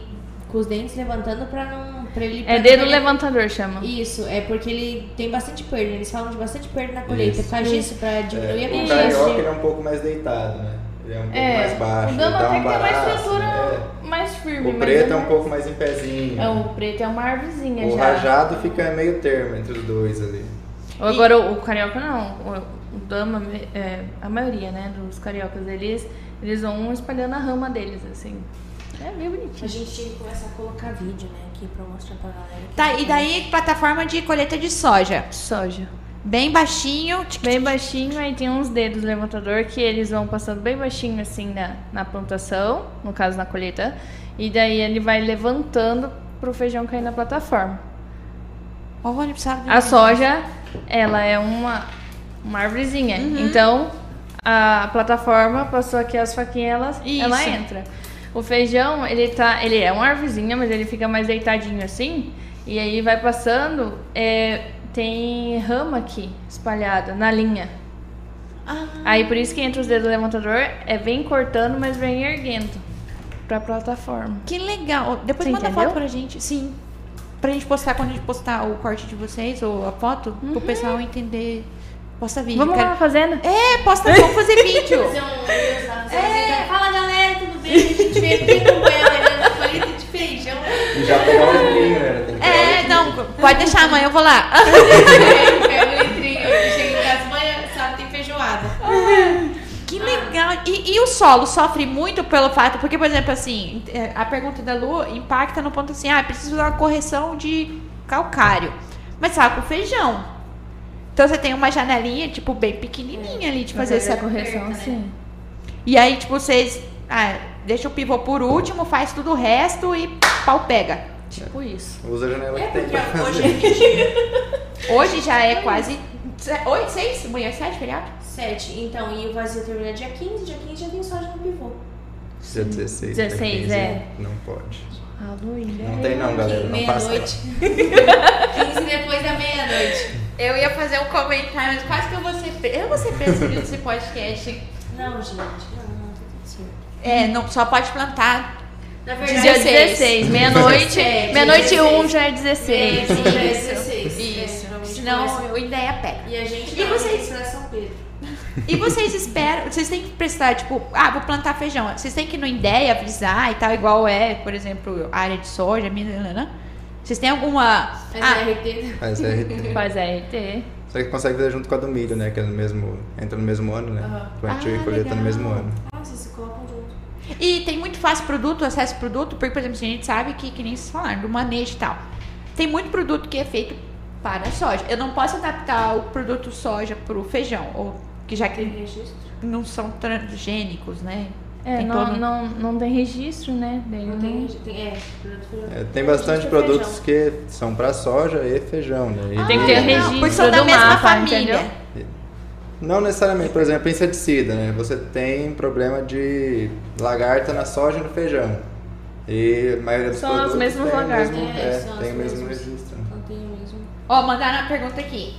com os dentes levantando pra não. Pra ele, É pra dedo ele- levantador, chama. Isso, é porque ele tem bastante perda. Eles falam de bastante perda na colheita. Isso. Causa disso, pra diminuir a É, o Isso. carioca ele é um pouco mais deitado, né? Ele é um pouco É, mais baixo, o dama até um que tem uma estrutura né? mais firme. O preto é é um pouco mais em pezinho. É, o preto é uma árvorezinha O já. rajado fica meio termo entre os dois ali. Agora, o, o carioca não. O, o dama, é, a maioria, né, dos cariocas, eles, eles vão espalhando a rama deles, assim. É meio A bonitinho. gente tinha que começar a colocar vídeo, né, aqui pra mostrar pra galera. Tá, e daí plataforma de colheita de soja. Soja. Bem baixinho. Bem baixinho, aí tem uns dedos levantador que eles vão passando bem baixinho, assim, na, na plantação, no caso na colheita. E daí ele vai levantando pro feijão cair na plataforma. Olha, precisava de A soja, ela é uma, uma árvorezinha. Uhum. Então, a plataforma passou aqui as faquinhas, ela, Isso. ela entra. O feijão, ele tá, ele é uma árvorezinha, mas ele fica mais deitadinho assim. E aí vai passando, é, tem rama aqui espalhada na linha. Ah, Aí por isso que entre os dedos do levantador é vem cortando, mas vem erguendo pra plataforma. que legal. Depois Você manda entendeu? foto pra gente. Sim. Pra gente postar quando a gente postar o corte de vocês ou a foto, pro pessoal entender. Posta vídeo. Vamos lá cara. na fazenda? É, posta, vamos fazer [LAUGHS] vídeo. Fazer um lá Instagram. Fala galera, tudo bem? A gente veio aqui acompanhar a De feijão. E já pegar o livrinho, né? Que não, pode deixar, amanhã eu vou lá. [LAUGHS] Pega o litrinho, chega em casa amanhã, sabe, tem feijoada. Que legal. E, e o solo sofre muito pelo fato, porque, por exemplo, assim, é, a pergunta da Lu impacta no ponto assim, ah, preciso fazer uma correção de calcário. Mas sabe, com feijão. Então você tem uma janelinha, tipo, bem pequenininha ali de fazer essa correção, né? sim. E aí, tipo, vocês ah, deixa o pivô por último, faz tudo o resto e pau pega. Tipo isso. Usa a janela É que tem hoje [LAUGHS] Hoje já é quase. se- Oito, seis? Amanhã é sete, feriado? 7, então, e o vazio termina dia 15, dia 15 já tem soja no pivô. Dia 16. dia 16, 15, é. Não pode. Alô, Não tem não, galera. Não passa. Meia-noite. [LAUGHS] 15 depois da meia-noite. Eu ia fazer um comentário, mas quase que eu vou ser. Eu vou ser presa nesse podcast. Não, gente, não, não, tá tudo certo. É, não, só pode plantar. Na Dia verdade, 16, meia-noite. É, Meia-noite dia um 16. já é 16. Isso, já é Isso, 16. Isso. É, Senão a ideia pega. E a gente E vocês? é São Pedro. E vocês esperam, vocês têm que prestar, tipo, ah, vou plantar feijão. Vocês têm que ir no ideia avisar e tal, igual é, por exemplo, a área de soja, nananã. Vocês têm alguma. Mas Ah, é RT. É RT. Faz RT. [LAUGHS] Só que consegue fazer junto com a do milho, né? Que é no mesmo. Entra no mesmo ano, né? Aham. Plantio Ah, e colheita no mesmo ano. Ah, vocês se colocam junto. E tem muito fácil produto, acesso ao produto, porque, por exemplo, a gente sabe que, que nem vocês falaram, do manejo e tal. Tem muito produto que é feito para a soja. Eu não posso adaptar o produto soja para o feijão, ou que já Tem que registro? não são transgênicos, né? É, Tem não, todo- não, não tem registro, né? Dele, Não não tem registro. Tem, é. É, tem bastante é produtos feijão. que são para soja e feijão, né? E- Tem que ter registro porque são da mesma mapa, família. entendeu? Não necessariamente, por exemplo, inseticida, né? Você tem problema de lagarta na soja e no feijão. E a maioria dos São as produtos mesmas tem o lagartas. mesmo- É, é, são tem as o mesmo mesmas. registro. Não tem o mesmo. Ó, mandaram uma pergunta aqui.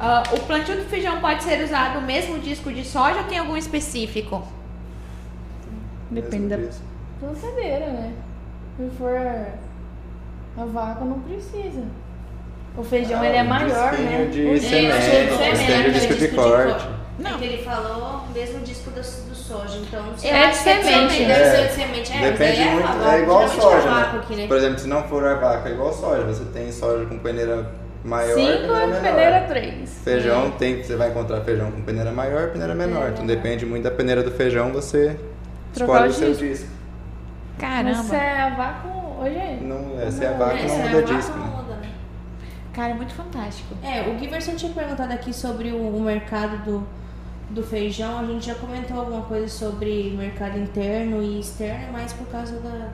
Ah, o plantio do feijão pode ser usado o mesmo disco de soja ou tem algum específico? Depende da plantadeira, né? Se for a vaca, não precisa. O feijão, Ah, ele é o maior, né? de O semente, disco de você semente. tem o disco de corte. Não. É que ele falou mesmo disco do, do soja, então... É de é semente. de Deve É. ser de semente. É, mas Depende é, muito, a- é igual soja, é né? aqui, né? Por exemplo, se não for a vaca, é igual soja. Você tem soja com peneira maior e 5 peneira e peneira 3. Feijão tem, você vai encontrar feijão com peneira maior e peneira menor. Então depende muito da peneira do feijão, você Trocar escolhe o o seu disco. Mas Caramba. se é a vaca, hoje é. Não, essa é a Não, vaca, É, não se é muda vaca, disco. não né? Cara, é muito fantástico. É, o Giverson tinha perguntado aqui sobre o, o mercado do, do feijão. A gente já comentou alguma coisa sobre mercado interno e externo, mas por causa da.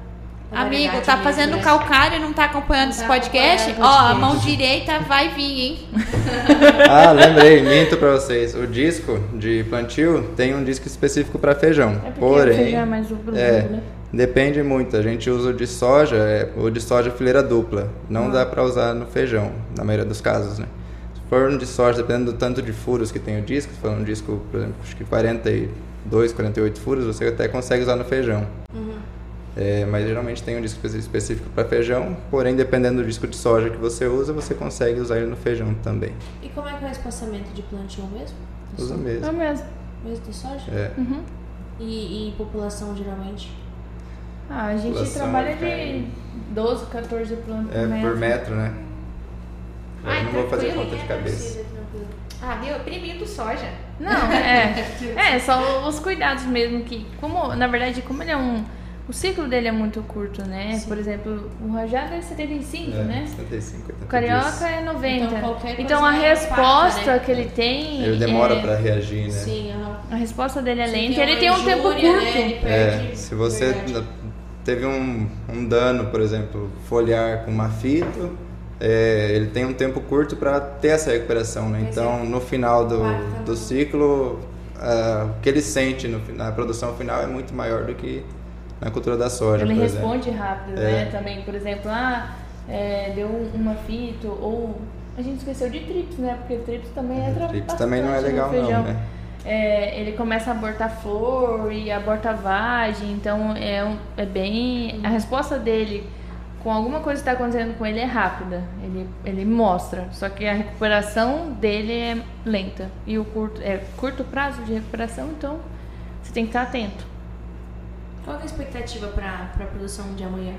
Amigo, tá mesmo, fazendo né? calcário e não tá acompanhando Não esse tá podcast? acompanhando o Ó, a podcast. mão direita vai vir, hein? [LAUGHS] Ah, lembrei, minto pra vocês. O disco de plantio tem um disco específico para feijão. É porque o Porém, feijão é mais duplo, é, né? Depende muito. A gente usa o de soja, é, o de soja fileira dupla. Não dá pra usar no feijão, na maioria dos casos, né? Se for um de soja, dependendo do tanto de furos que tem o disco, se for um disco, por exemplo, acho que 42, 48 furos, você até consegue usar no feijão. É, mas geralmente tem um disco espe- específico para feijão, porém dependendo do disco de soja que você usa, você consegue usar ele no feijão também. E como é que é o espaçamento de plantio mesmo? Usa soja? É mesmo. mesmo. Mesmo de soja? É. Uhum. E, e população geralmente? Ah, a gente População trabalha vai de 12, 14 plantas É por metro, né? Eu Ai, não vou fazer conta de É, cabeça. precisa, tranquilo. Ah, meu, primindo soja. Não, [LAUGHS] é. É, só os cuidados mesmo que. Como, na verdade, como ele é um. O ciclo dele é muito curto, né? Sim. Por exemplo, o rajado é 75, É, né? 75, 80 O carioca dias. é 90. Então, Então, a é resposta impacta, né? que ele tem. Ele demora é, pra reagir, né? Sim, aham. A resposta dele é lenta. Ele tem um tempo injúria, curto. né, ele É, perde- se você verdade. Teve um, um dano, por exemplo, foliar com mafito, é, ele tem um tempo curto para ter essa recuperação, né? Mas Então, no final do, do ciclo, o que ele sente no, na produção final é muito maior do que na cultura da soja, Ele por exemplo. responde rápido, É. né? Também, por exemplo, ah, é, deu uma fito, ou a gente esqueceu de trips, né? Porque trips também é trabalho. Trips também não é legal não, né? É, ele começa a abortar flor e aborta vagem, então é, um- é bem. A resposta dele com alguma coisa que está acontecendo com ele é rápida. Ele, ele mostra. Só que a recuperação dele é lenta. E o curto. É curto prazo de recuperação, então você tem que estar atento. Qual é a expectativa pra, pra produção de amanhã?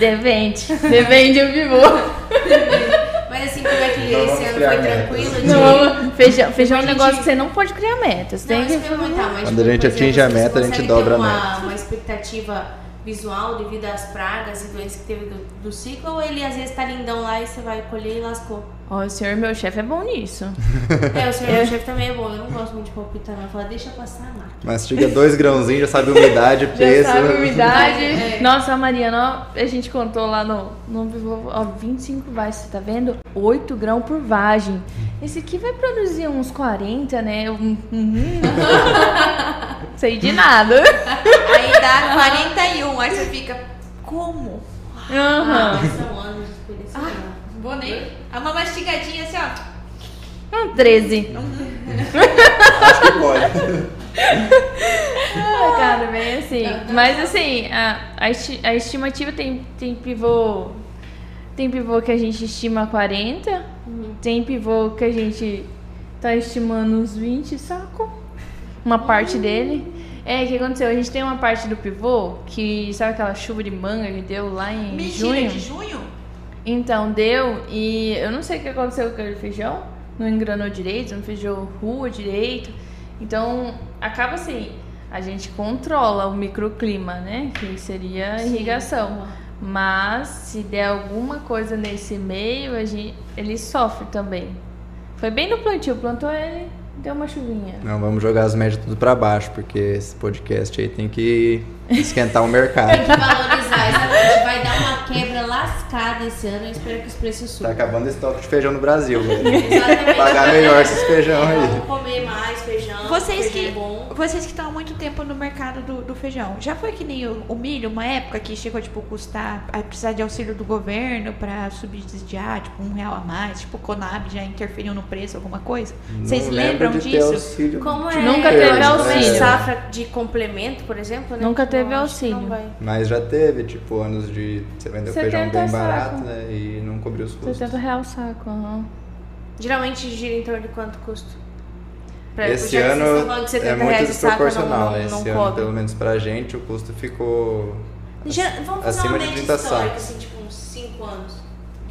Depende. Depende o pivô. Mas assim, como é que Não esse ano foi tranquilo? de- Não, feijão, feijão é um negócio gente- que você não pode criar metas. Não, Tem isso que mas, Quando tipo, a gente atinge a meta, a gente dobra a meta. uma expectativa visual devido às pragas e doenças que teve do, do ciclo, ou ele às vezes tá lindão lá e você vai colher e lascou? Ó, o senhor meu chefe é bom nisso. [LAUGHS] É, o senhor meu chefe também é bom, eu não gosto muito de palpitar, não. Fala, deixa passar a máquina. Mastiga dois grãozinhos, já sabe a umidade, [LAUGHS] peso. Já sabe a umidade. [LAUGHS] É. Nossa, a Mariana, ó, a gente contou lá no, no Vivo, ó, 25 vagens, você tá vendo? 8 grãos por vagem. Esse aqui vai produzir uns 40, né? Um- uhum. Sei de nada. Aí dá 41, aí você fica, como? Ah, Aham. mas são anos de experiência. Ah, vou nem. É uma mastigadinha assim, ó. Um 13. [LAUGHS] Acho que pode. Ah, cara, bem assim. Tá, tá Mas assim, a, a, esti- a estimativa tem, tem pivô. Tem pivô que a gente estima 40. Tem pivô que a gente tá estimando uns 20 saco. Uma parte dele. É, o que aconteceu? A gente tem uma parte do pivô que, sabe aquela chuva de manga que deu lá em Mentira, junho? de junho? Então, deu e eu não sei o que aconteceu com aquele feijão. Não engranou direito, não feijou rua direito. Então, acaba assim, a gente controla o microclima, né? Que seria a irrigação. Mas se der alguma coisa nesse meio, a gente, ele sofre também. Foi bem no plantio, plantou ele, deu uma chuvinha. Não, vamos jogar as médias tudo pra baixo, porque esse podcast aí tem que esquentar o mercado. Tem que valorizar, exatamente. Vai dar uma lascada esse ano. Eu espero que os preços Tá subam. acabando o estoque de feijão no Brasil, velho. [LAUGHS] Exatamente. Pagar melhor esses feijão aí. Vamos comer mais feijão. Vocês feijão que, é bom. vocês que estão há muito tempo no mercado do, do feijão, já foi que nem o, o milho, uma época que chegou, tipo, custar, a precisar de auxílio do governo pra subsidiar, tipo, um real a mais, tipo, o Conab já interferiu no preço, alguma coisa? Vocês lembram disso? Ter auxílio. Como é? Nunca teve que auxílio. Safra de complemento, por exemplo, né? Nunca teve não auxílio. Mas já teve, tipo, anos de você vender o feijão 70 bem barato, né? E não cobriu os custos. 70 reais o saco, aham. Geralmente gira em torno de quanto custo? Pra- Esse ano estão falando que 70 é muito desproporcional, não, né? não Esse ano, cobre. pelo menos pra gente, o custo ficou Já- vamos fazer acima de média 30 histórica, sacos. assim, tipo uns 5 anos.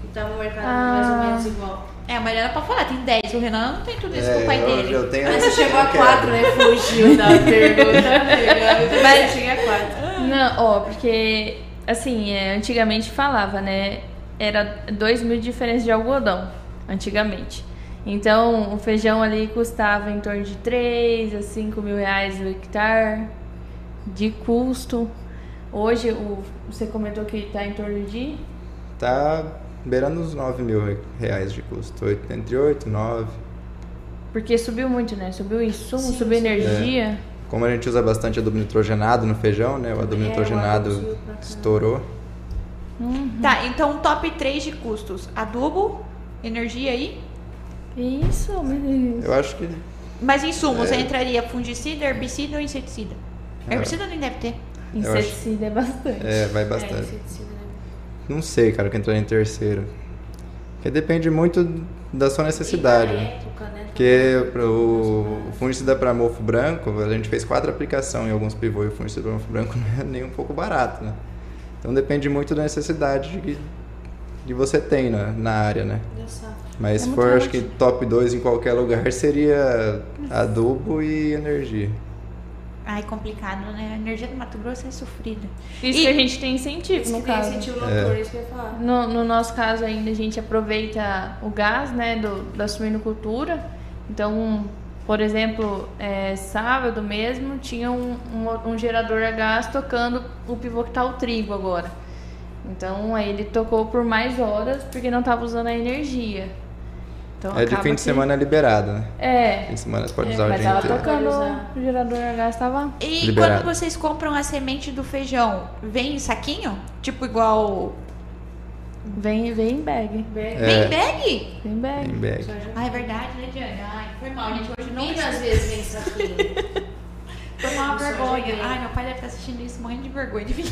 Que tava o mercado Ah. mais ou menos igual. É, a Mariana pode falar, tem 10, o Renan não tem tudo isso É, com o pai eu, dele. eu tenho Aí você chegou a eu quero. 4, né? Fugiu da [LAUGHS] pergunta. Mas cheguei a 4. Não, ó, porque assim, é, antigamente falava, né? Era 2 mil de diferença de algodão, antigamente. Então, o feijão ali custava em torno de 3 a 5 mil reais o hectare de custo. Hoje, o, você comentou que está em torno de. Tá beirando os 9 mil reais de custo. Entre 8 e 9. Porque subiu muito, né? Subiu o insumo, Sim, subiu subiu. energia. Como a gente usa bastante adubo nitrogenado no feijão, né? O adubo É, o nitrogenado adubo estourou. Tá, então top 3 de custos. Adubo, energia aí. Isso, menino. Eu acho que Mas insumo, É. você entraria fungicida, herbicida ou inseticida? É. Herbicida nem deve ter. Eu acho- Inseticida é bastante. é, vai É, bastante. inseticida, né? Não sei, cara, que entrar em terceiro. Porque depende muito da sua necessidade. E da né? época, né? Porque pro- o fungicida para mofo branco, a gente fez quatro aplicações em alguns pivôs e o fungicida para mofo branco [LAUGHS] não é nem um pouco barato, né? Então depende muito da necessidade que, que você tem na, na área, né? Da safra. Mas É se for, acho que top 2 em qualquer lugar seria adubo e energia. Ai, complicado, né? A energia do Mato Grosso é sofrida. Isso E- que a gente tem incentivo, Isso no que tem caso. incentivo no É. motor, isso que eu ia falar. No, no nosso caso ainda a gente aproveita o gás, né, do, da suinocultura. Então, por exemplo, é, sábado mesmo tinha um, um, um gerador a gás tocando o pivô que tá o trigo agora. Então aí ele tocou por mais horas porque não estava usando a energia. Então, é de fim de que- semana liberado, né? É, Fim de semana você pode É, usar o mas dia tava inteiro. tocando o gerador a gás estava E Liberado. quando vocês compram a semente do feijão, vem em saquinho? Tipo igual. vem vem em bag, Bem, É. Vem bag? vem em bag. Em bag. Ah, é verdade, né, Diane? Ai, foi mal, gente. Hoje não às vezes vem isso aqui. [LAUGHS] Foi uma vergonha. Ai, meu pai deve estar assistindo isso morrendo de vergonha de mim.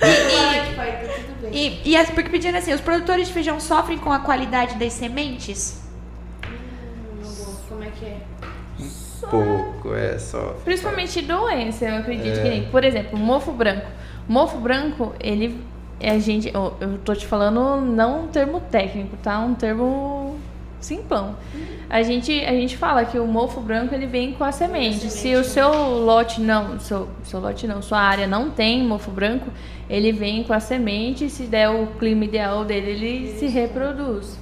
Pode, [LAUGHS] [LAUGHS] pai, tá tudo bem. E, e as, porque pedindo assim, os produtores de feijão sofrem com a qualidade das sementes? Hum, vou. Como é que é? Pouco, é só. Principalmente doença, eu acredito É. que nem. Por exemplo, mofo branco. Mofo branco, ele é a gente, eu, eu tô te falando não um termo técnico, tá? Um termo simplão. A gente, a gente fala que o mofo branco ele vem com a semente. Se o seu lote não, seu, seu lote não, sua área não tem mofo branco, ele vem com a semente. Se der o clima ideal dele, ele se reproduz.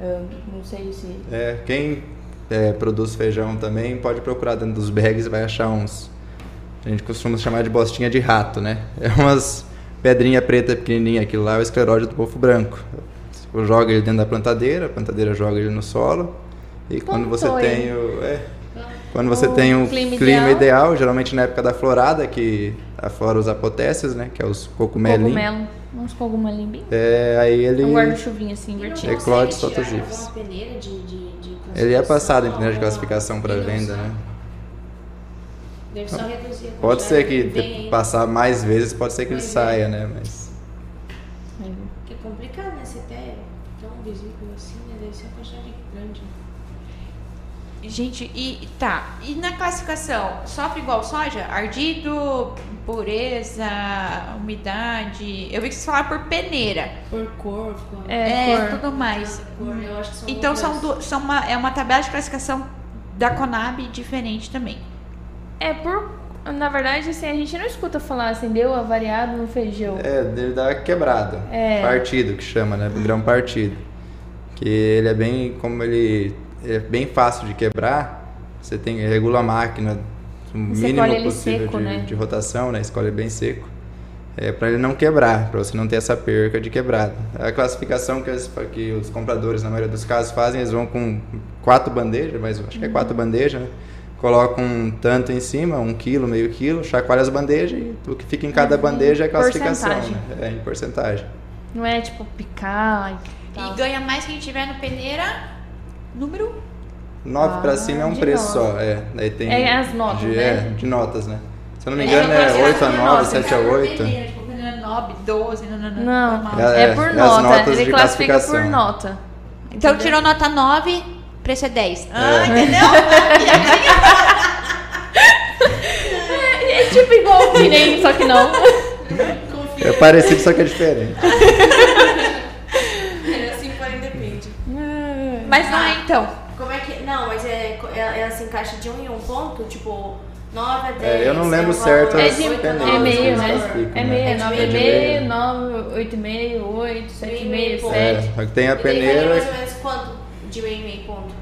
Eu não sei se. É, quem é, produz feijão também pode procurar dentro dos bags e vai achar uns. A gente costuma chamar de bostinha de rato, né? É umas pedrinha preta pequenininha, aquilo lá é o escleróide do mofo branco. Joga ele dentro da plantadeira, a plantadeira joga ele no solo. E quando você Plantou tem o. é, quando você O tem um clima clima, ideal. ideal. geralmente na época da florada, que aflora os apotécios, né? Que é os cogumelinhos. Cogumelo. Uns cogumelinhos bem. É, aí ele. Um guarda-chuvinha assim, invertido. Eclode de, de, de Ele é passado em peneira de classificação para venda, né? Deve só reduzir a Pode ser que passar mais vezes, pode ser que ele é. saia, né? Mas. Que é complicado, né? Você ter tão visível assim, né? Deve ser uma quantidade grande. Gente, e tá. E na classificação, sofre igual soja? Ardido, pureza, umidade. Eu vi que vocês falaram por peneira. Por cor, cor. É, É, cor. tudo mais. Cor, eu acho que são Então são, du- são uma, é uma tabela de classificação da Conab diferente também. É por. Na verdade, assim, a gente não escuta falar assim, deu avariado no feijão. É, ele dá quebrado. É. Partido, que chama, né? Grão partido. Que ele é bem. Como ele é bem fácil de quebrar, você tem regula a máquina o Você mínimo possível seco, de, né? de rotação, né? Escolhe bem seco. É, para ele não quebrar, para você não ter essa perca de quebrado. A classificação que, as- que os compradores, na maioria dos casos, fazem, eles vão com quatro bandejas, mas acho que é Uhum. quatro bandejas, né? Colocam um tanto em cima, um quilo, meio quilo, chacoalha as bandejas e o que fica em cada bandeja é a classificação. Uhum. Porcentagem. Né? É, em porcentagem. Não é tipo picar e tal. E ganha mais quem tiver no peneira. Número? 9 Ah, pra cima é um preço nota. só, é. Daí tem É as notas, de, né? É, de notas, né? Se eu não me É, engano é gosto 8 a de 9, notas. 7 a 8. Peneira, tipo, peneira 9, 12, não, não, não. Não, normal. É, é, por é nota. notas Ele de classifica por nota. Então tirou nota 9, preço é 10. Ah, É. entendeu? [LAUGHS] É, é tipo igual que nem, só que não. É parecido, só que é diferente. [LAUGHS] É assim, porém depende. Mas não é então. Como é que. Não, mas é, ela, ela se encaixa de um em um ponto, tipo, 9 a 10. É, eu não lembro certo É as de peneiras, é meio, né? classificam, É né? meio, É de 9 meio. meio, 9, 8 meio, 8, 7 meio, Meio, É, 7. só que tem a E peneira. mais ou menos quanto de meio em meio ponto?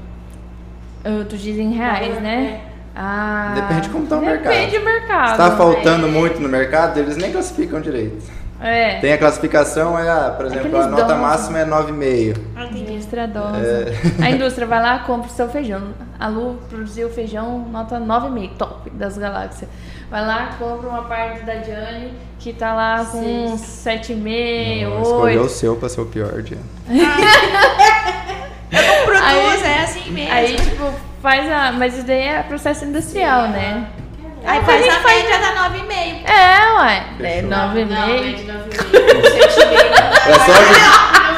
Uh, Tu diz em reais, né? Ah, Depende de como tá o mercado. Depende do mercado. Se tá faltando É. muito no mercado, eles nem classificam direito. É. Tem a classificação, é, ah, por exemplo, a nota dão, máxima é 9,5. Ah, entendi. Indústria dosa. É. A indústria vai lá, compra o seu feijão. A Lu produziu feijão, nota 9,5, top das galáxias. Vai lá, compra uma parte da Diane, que tá lá com 7,5, Não, Escolheu o 8. seu pra ser o pior dia. [LAUGHS] Produz, Aí- é assim mesmo. Aí, tipo, faz a. Mas isso daí é processo industrial, né? Aí faz a a média da 9,5. É, ué. É Fechou. Não, não, é 9,5. de 9,5. 7,5. [LAUGHS] É só,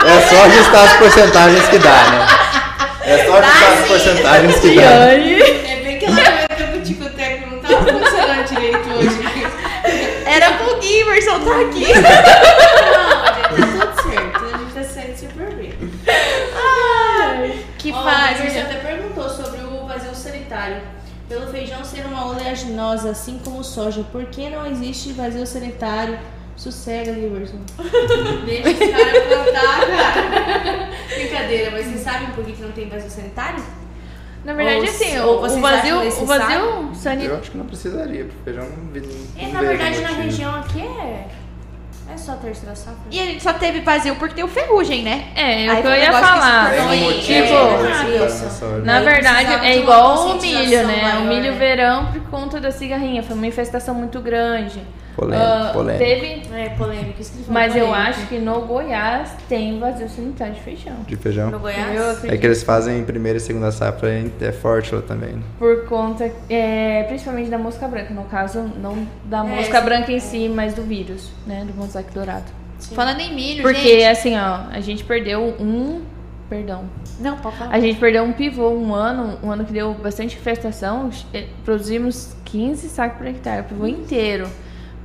é só ajustar as porcentagens que dá, né? É só ajustar as sim. porcentagens que dá. É bem que ela vai que o ticoteco não tava funcionando direito hoje. Era pro Giverson tá aqui. Não, gente, tá tudo certo. A gente tá saindo super bem. Que Ó, fase. Você até perguntou sobre o vazio sanitário. Pelo feijão ser uma oleaginosa, assim como soja, por que não existe vazio sanitário? Sossega, Liverson. [LAUGHS] Deixa esse cara plantar, cara. Brincadeira, mas vocês sabem por que que não tem vazio sanitário? Na verdade, Ou assim, o, ou o vazio, o vazio sanitário. Eu acho que não precisaria, porque feijão não vi. É, na verdade, na região aqui é. É só a terceira safra. E a gente só teve vazio porque deu ferrugem, né? É, é Aí o que eu ia falar. Tem um motivo tipo, parar na verdade, é igual o milho, né? maior, o milho né? verão por conta da cigarrinha. Foi uma infestação muito grande. Polêmico, Ah, polêmico. Teve, É falou. mas eu polêmica. acho que no Goiás tem vazio sanitário de feijão. De feijão. No Goiás? Eu É que eles fazem primeira e segunda safra, é é forte lá também. Por conta, é, principalmente da mosca branca. No caso, não da É, mosca sim. branca em si, mas do vírus, né? Do mosaico dourado. Falando em milho, Porque, gente. assim, ó, a gente perdeu um. Perdão. Não, pode falar. A gente perdeu um pivô um ano, um ano que deu bastante infestação. eh, Produzimos 15 sacos por hectare, o pivô inteiro.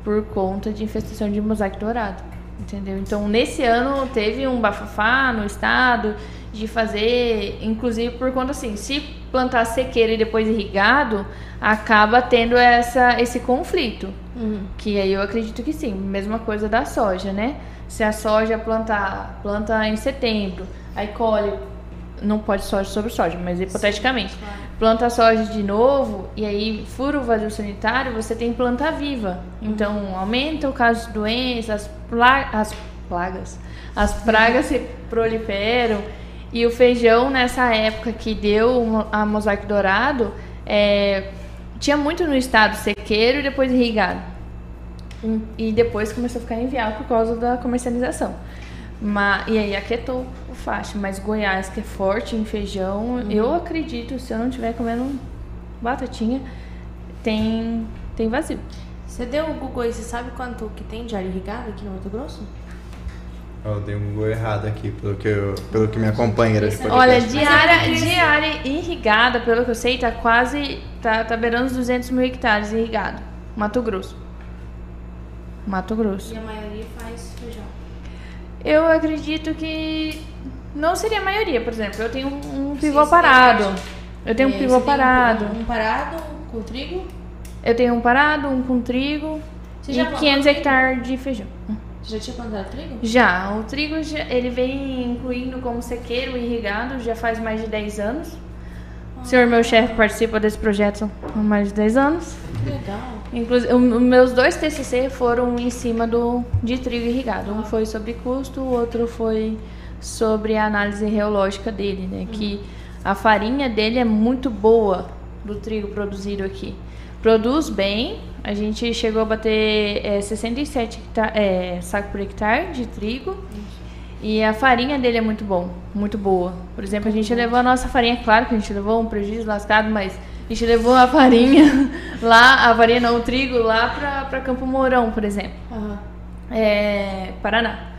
Por conta de infestação de mosaico dourado. Entendeu? Então, nesse ano teve um bafafá no estado de fazer, inclusive por conta assim, se plantar sequeiro e depois irrigado, acaba tendo essa, esse conflito. Uhum. Que aí eu acredito que sim. Mesma coisa da soja, né? Se a soja plantar, planta em setembro, aí colhe, não pode soja sobre soja, mas hipoteticamente, planta soja de novo e aí fura o vazio sanitário, você tem planta viva. Então aumenta o caso de doenças, as, pla as plagas, as pragas se proliferam. E o feijão, nessa época que deu a mosaico dourado, é, tinha muito no estado sequeiro e depois irrigado. Hum, E depois começou a ficar inviável por causa da comercialização. Mas, e aí aquietou o faixa. Mas Goiás, que é forte em feijão, eu acredito, se eu não estiver comendo batatinha, tem, tem vazio. Você deu o Google aí, você sabe quanto que tem de área irrigada aqui no Mato Grosso? Eu dei um Google errado aqui, pelo que, eu, pelo que minha companheira de podcast. Olha, de é área irrigada, pelo que eu sei, tá quase. Tá, tá beirando os 200 mil hectares irrigado. Mato Grosso. Mato Grosso. E a maioria faz. Eu acredito que não seria a maioria, por exemplo. Eu tenho um, Sim, pivô você parado. Eu tenho um pivô parado. Um, um parado, um com trigo. Eu tenho um parado, um com trigo Você e já plantou 500 trigo? Hectares de feijão. Você já tinha plantado trigo? Já, o trigo já- ele vem incluindo como sequeiro irrigado já faz mais de 10 anos. O senhor meu chefe participa desse projeto há mais de 10 anos. Legal. Inclusive, os meus dois TCC foram em cima do de trigo irrigado. Um foi sobre custo, o outro foi sobre a análise reológica dele, né? Que a farinha dele é muito boa do trigo produzido aqui. Produz bem. A gente chegou a bater é, 67 hecta- é, saco por hectare de trigo. E a farinha dele é muito bom, muito boa. Por exemplo, a gente levou a nossa farinha, claro que a gente levou um prejuízo lascado, mas a gente levou a farinha [LAUGHS] lá, a farinha não, o trigo lá pra, pra Campo Mourão, por exemplo, Aham. é, Paraná.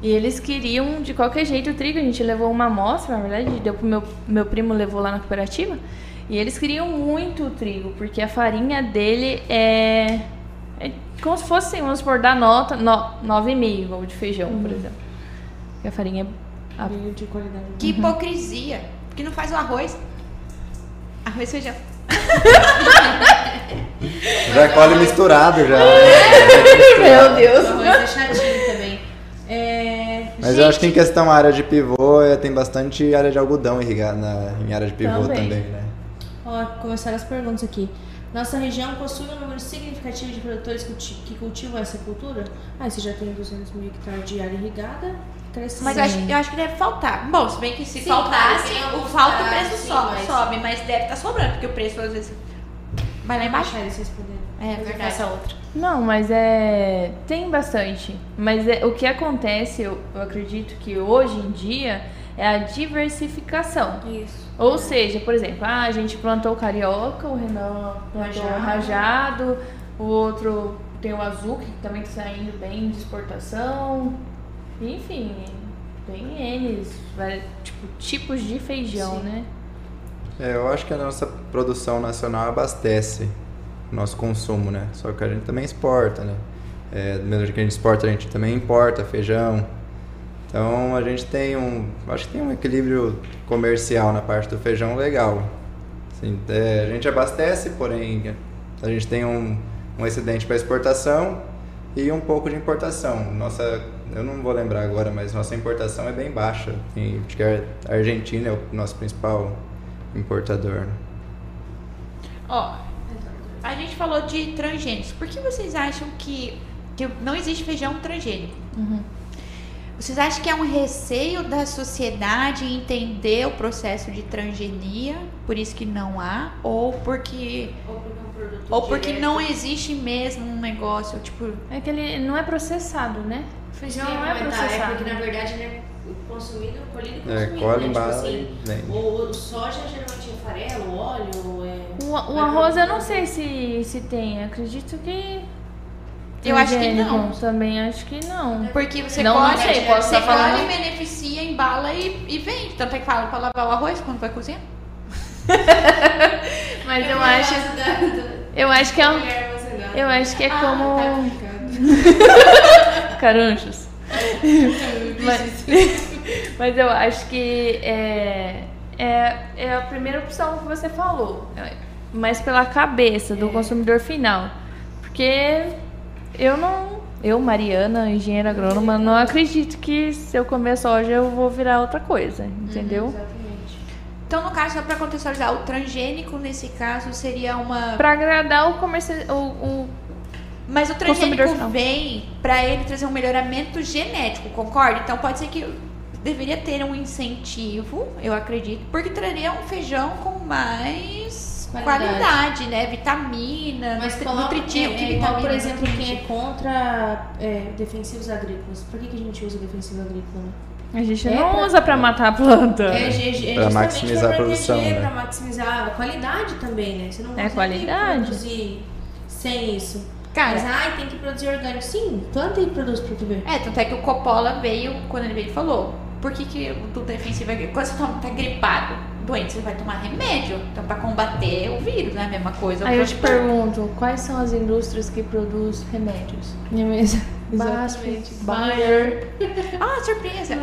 E eles queriam de qualquer jeito o trigo, a gente levou uma amostra, na verdade, deu pro meu, meu primo levou lá na cooperativa, e eles queriam muito o trigo, porque a farinha dele é, é como se fosse, vamos supor, da nota no, 9,5, igual de feijão, por exemplo. Porque a farinha é a de qualidade. Que hipocrisia. Porque não faz o arroz. Arroz e feijão. [LAUGHS] Já colhe misturado já. Meu O Deus. arroz é chatinho também. É... Mas eu acho que em questão área de pivô, é, tem bastante área de algodão irrigada na, em área de pivô Também. também, né? Ó, começaram as perguntas aqui. Nossa região possui um número significativo de produtores que cultivam essa cultura? Ah, você já tem 200 mil hectares de área irrigada, crescendo. Mas eu acho, eu acho que deve faltar. Bom, se bem que se Sim, faltasse, tem o falta o preço sim, sobe, mas- sobe, mas deve estar sobrando, porque o preço às vezes vai lá embaixo. Deixar eles responderem. É, verdade. faço a outra. Não, mas é. Tem bastante. Mas é, o que acontece, eu, eu acredito que hoje em dia, é a diversificação. Isso. Ou seja, por exemplo, ah, a gente plantou carioca, o Renan plantou Rajado. rajado, o outro tem o azul, que também está saindo bem de exportação. Enfim, tem eles, tipo, tipos de feijão, Sim. né? É, eu acho que a nossa produção nacional abastece o nosso consumo, né? Só que a gente também exporta, né? É, do mesmo jeito que a gente exporta, a gente também importa feijão. Então a gente tem um, acho que tem um equilíbrio comercial na parte do feijão legal. Assim, é, a gente abastece, porém a gente tem um, um excedente para exportação e um pouco de importação. Nossa, eu não vou lembrar agora, mas nossa importação é bem baixa. Tem, acho que a Argentina é o nosso principal importador. né? Ó, a gente falou de transgênicos. Por que vocês acham que, que não existe feijão transgênico? Vocês acham que é um receio da sociedade entender o processo de transgenia, por isso que não há? Ou porque, Ou porque é um produto ou porque direto. não existe mesmo um negócio, tipo... É que ele não é processado, né? Feijão não é comentar, processado. É porque na verdade ele é consumido, colhido e É, consumido. colhe, né? tipo assim, o, o soja geralmente é farelo, óleo, é... O, o arroz eu não sei se, se tem. Acredito que. Eu acho que transgênico. não. Também acho que não. Porque você Não, não colhe, sei, posso você estar falando- colhe, beneficia, embala e, e vende. Tanto é que fala pra lavar o arroz quando vai cozinhar. [LAUGHS] Mas eu acho. Eu acho que é um. Eu acho que é Ah, como. tá brincando. [LAUGHS] Caranchos. mas, [LAUGHS] mas eu acho que é, é, é a primeira opção que você falou. É, Mas pela cabeça do consumidor final. Porque eu não. Eu, Mariana, engenheira agrônoma, não acredito que se eu comer soja eu vou virar outra coisa, entendeu? Exatamente. Então, no caso, só pra contextualizar, o transgênico, nesse caso, seria uma... Pra agradar o comercial. O, o- Mas o transgênico vem pra ele trazer um melhoramento genético, concorda? Então, pode ser que deveria ter um incentivo, eu acredito, porque traria um feijão com mais Qualidade. qualidade, né? Vitamina, Mas coloca, nutritivo, é, que é igual, vitamina, por exemplo, quem é contra é, defensivos agrícolas. Por que, que a gente usa defensivo agrícola? Né? a gente É não pra- usa pra matar a planta. É, ge- Pra justamente maximizar pra a produção, proteger, né? Pra maximizar a qualidade também, né? Você não É qualidade. produzir sem isso. Cara, Mas, ai, tem que produzir orgânico. Sim, planta e produz pra tu ver. É, tanto é que o Coppola veio, quando ele veio, ele falou: por que, que o defensivo é Quando você tá gripado, doente, você vai tomar remédio. Então, pra combater o vírus, né? A mesma coisa. Aí eu te pergunto, quais são as indústrias que produzem remédios? É mesmo. [LAUGHS] Exatamente. Bayer. [LAUGHS] Ah, surpresa! [LAUGHS]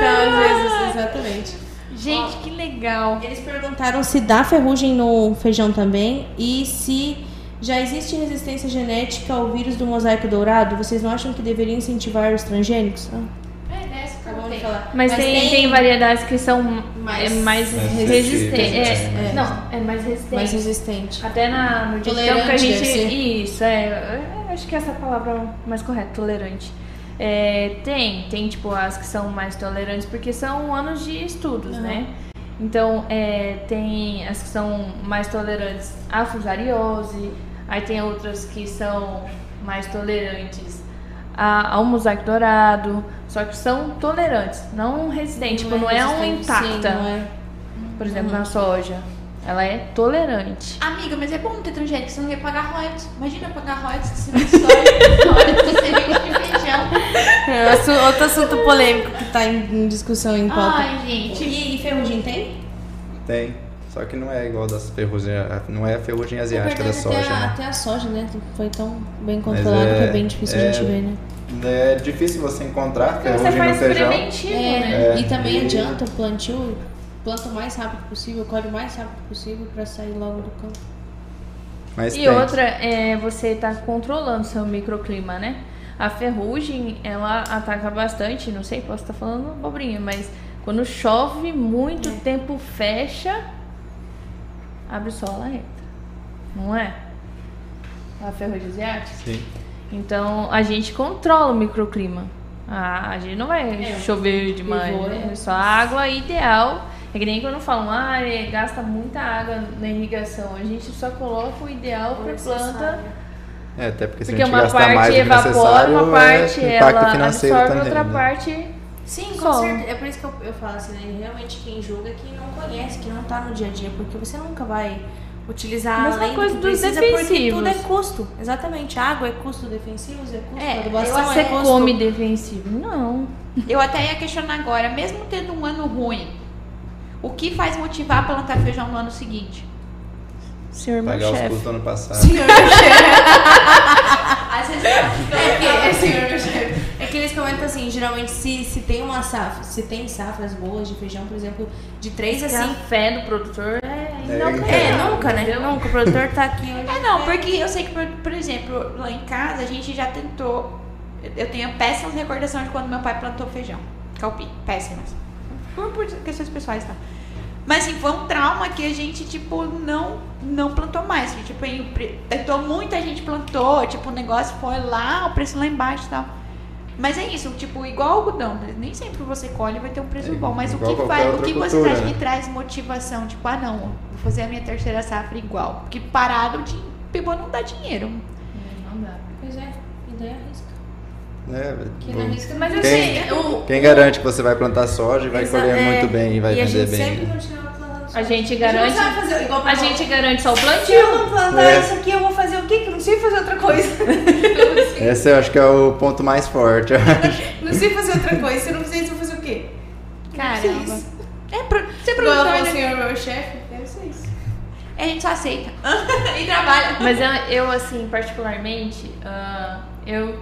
São às vezes, exatamente. Gente, que legal. Eles perguntaram se dá ferrugem no feijão também e se já existe resistência genética ao vírus do mosaico dourado. Vocês não acham que deveriam incentivar os transgênicos? Ah, É, falar. Mas, tem, tem variedades que são Mais- mais, é, mais resistentes. resistentes, É, né? Não, é mais resistente. mais resistente. Até na, no digestão que a gente. ser. Isso, é. é, Acho que essa é palavra mais correta, tolerante. É, tem, tem tipo as que são mais tolerantes, porque são anos de estudos, Aham. né? Então, é, tem as que são mais tolerantes à fusariose, aí tem outras que são mais tolerantes a- ao mosaico dourado, só que são tolerantes, não resistentes, tipo, não é, um resistente, intacta, sim, não é. por exemplo, na soja. Ela é tolerante. Amiga, mas é bom ter transgênico, você não ia pagar royalties. Imagina pagar royalties de [LAUGHS] soja, royalties de semente de feijão. É, outro assunto polêmico que tá em, em discussão em pauta. Ai, gente. E, e ferrugem tem? Tem. Só que não é igual das ferrugem, não é a ferrugem asiática da verdade, soja, até, a, né? até a soja, né? Foi tão bem Mas controlado é- que é bem difícil a é- gente ver, né? É difícil você encontrar você ferrugem no faz feijão. preventivo, É, né? É, e também e- adianta o plantio, planta o mais rápido possível, colhe o mais rápido possível pra sair logo do campo. Mas E tem. outra, é, você tá controlando seu microclima, né? A ferrugem, ela ataca bastante, não sei, posso estar falando abobrinha, mas quando chove muito, o tempo fecha, abre o sol, ela entra. Não é? A ferrugem asiática. Sim. Então, a gente controla o microclima. Ah, a gente não vai É, chover demais, pivô, né? é. Só a água ideal. É que nem quando falam, ah, é, gasta muita água na irrigação. A gente só coloca o ideal para planta. É, até porque se Porque a gente uma gastar parte mais do que evapora, necessário, uma parte é impacto ela financeiro absorve, também. outra né? parte. Sim, com Solo. certeza. É por isso que eu, eu falo assim, né? Realmente quem julga é quem não conhece, que não tá no dia a dia, porque você nunca vai utilizar Mesma além coisa do que dos precisa, porque defensivos. tudo é custo. Exatamente. Água é custo, defensivos é custo, É, adubação eu é Você custo. come defensivo? Não. Eu até ia questionar agora, mesmo tendo um ano ruim, o que faz motivar a plantar feijão no ano seguinte? Senhor meu Pagar os chefe. custos do ano passado. [LAUGHS] Às vezes [LAUGHS] É que, é, senhor meu chefe. É que eles comentam assim, geralmente se, se tem uma safra, se tem safras boas de feijão, por exemplo, de três Esse assim. café do produtor é É, não É, nunca, né? Nunca. O produtor tá aqui. É, não, porque eu sei que, por, por exemplo, lá em casa a gente já tentou. Eu tenho péssimas recordações de quando meu pai plantou feijão. Calpi, péssimas. Por, por questões pessoais, tá? Mas assim, foi um trauma que a gente, tipo, não, não plantou mais. Que, tipo, tentou, muita gente plantou, tipo, o negócio foi lá, o preço lá embaixo e tal. Mas é isso, tipo, igual algodão, né? nem sempre você colhe vai ter um preço É, bom. Mas o que, faz, o que vocês cultura, acham né? que traz motivação? Tipo, ah não, vou fazer a minha terceira safra igual. Porque parado de pivô não dá dinheiro. Não dá. Pois é, e daí arrisca. É, Quem o- não arrisca Mas não eu Quem- sei, o, Quem garante que você vai plantar soja e vai Exa- colher é, muito bem e vai e a vender gente bem? a gente A garante. gente não sabe fazer igual A gente garante só o Se plantio. eu não plantar É. isso aqui, eu vou fazer o quê? Que eu não sei fazer outra coisa. [LAUGHS] Esse eu acho que é o ponto mais forte. eu acho. [LAUGHS] não sei fazer outra coisa. Se eu não fizer isso, eu vou fazer o quê? Caramba. Isso. É, pro, ela produtor, né? assim, "Ô, meu chefe, deve ser isso. a gente só aceita. [LAUGHS] e trabalha. Mas eu, eu, assim, particularmente, ah, eu,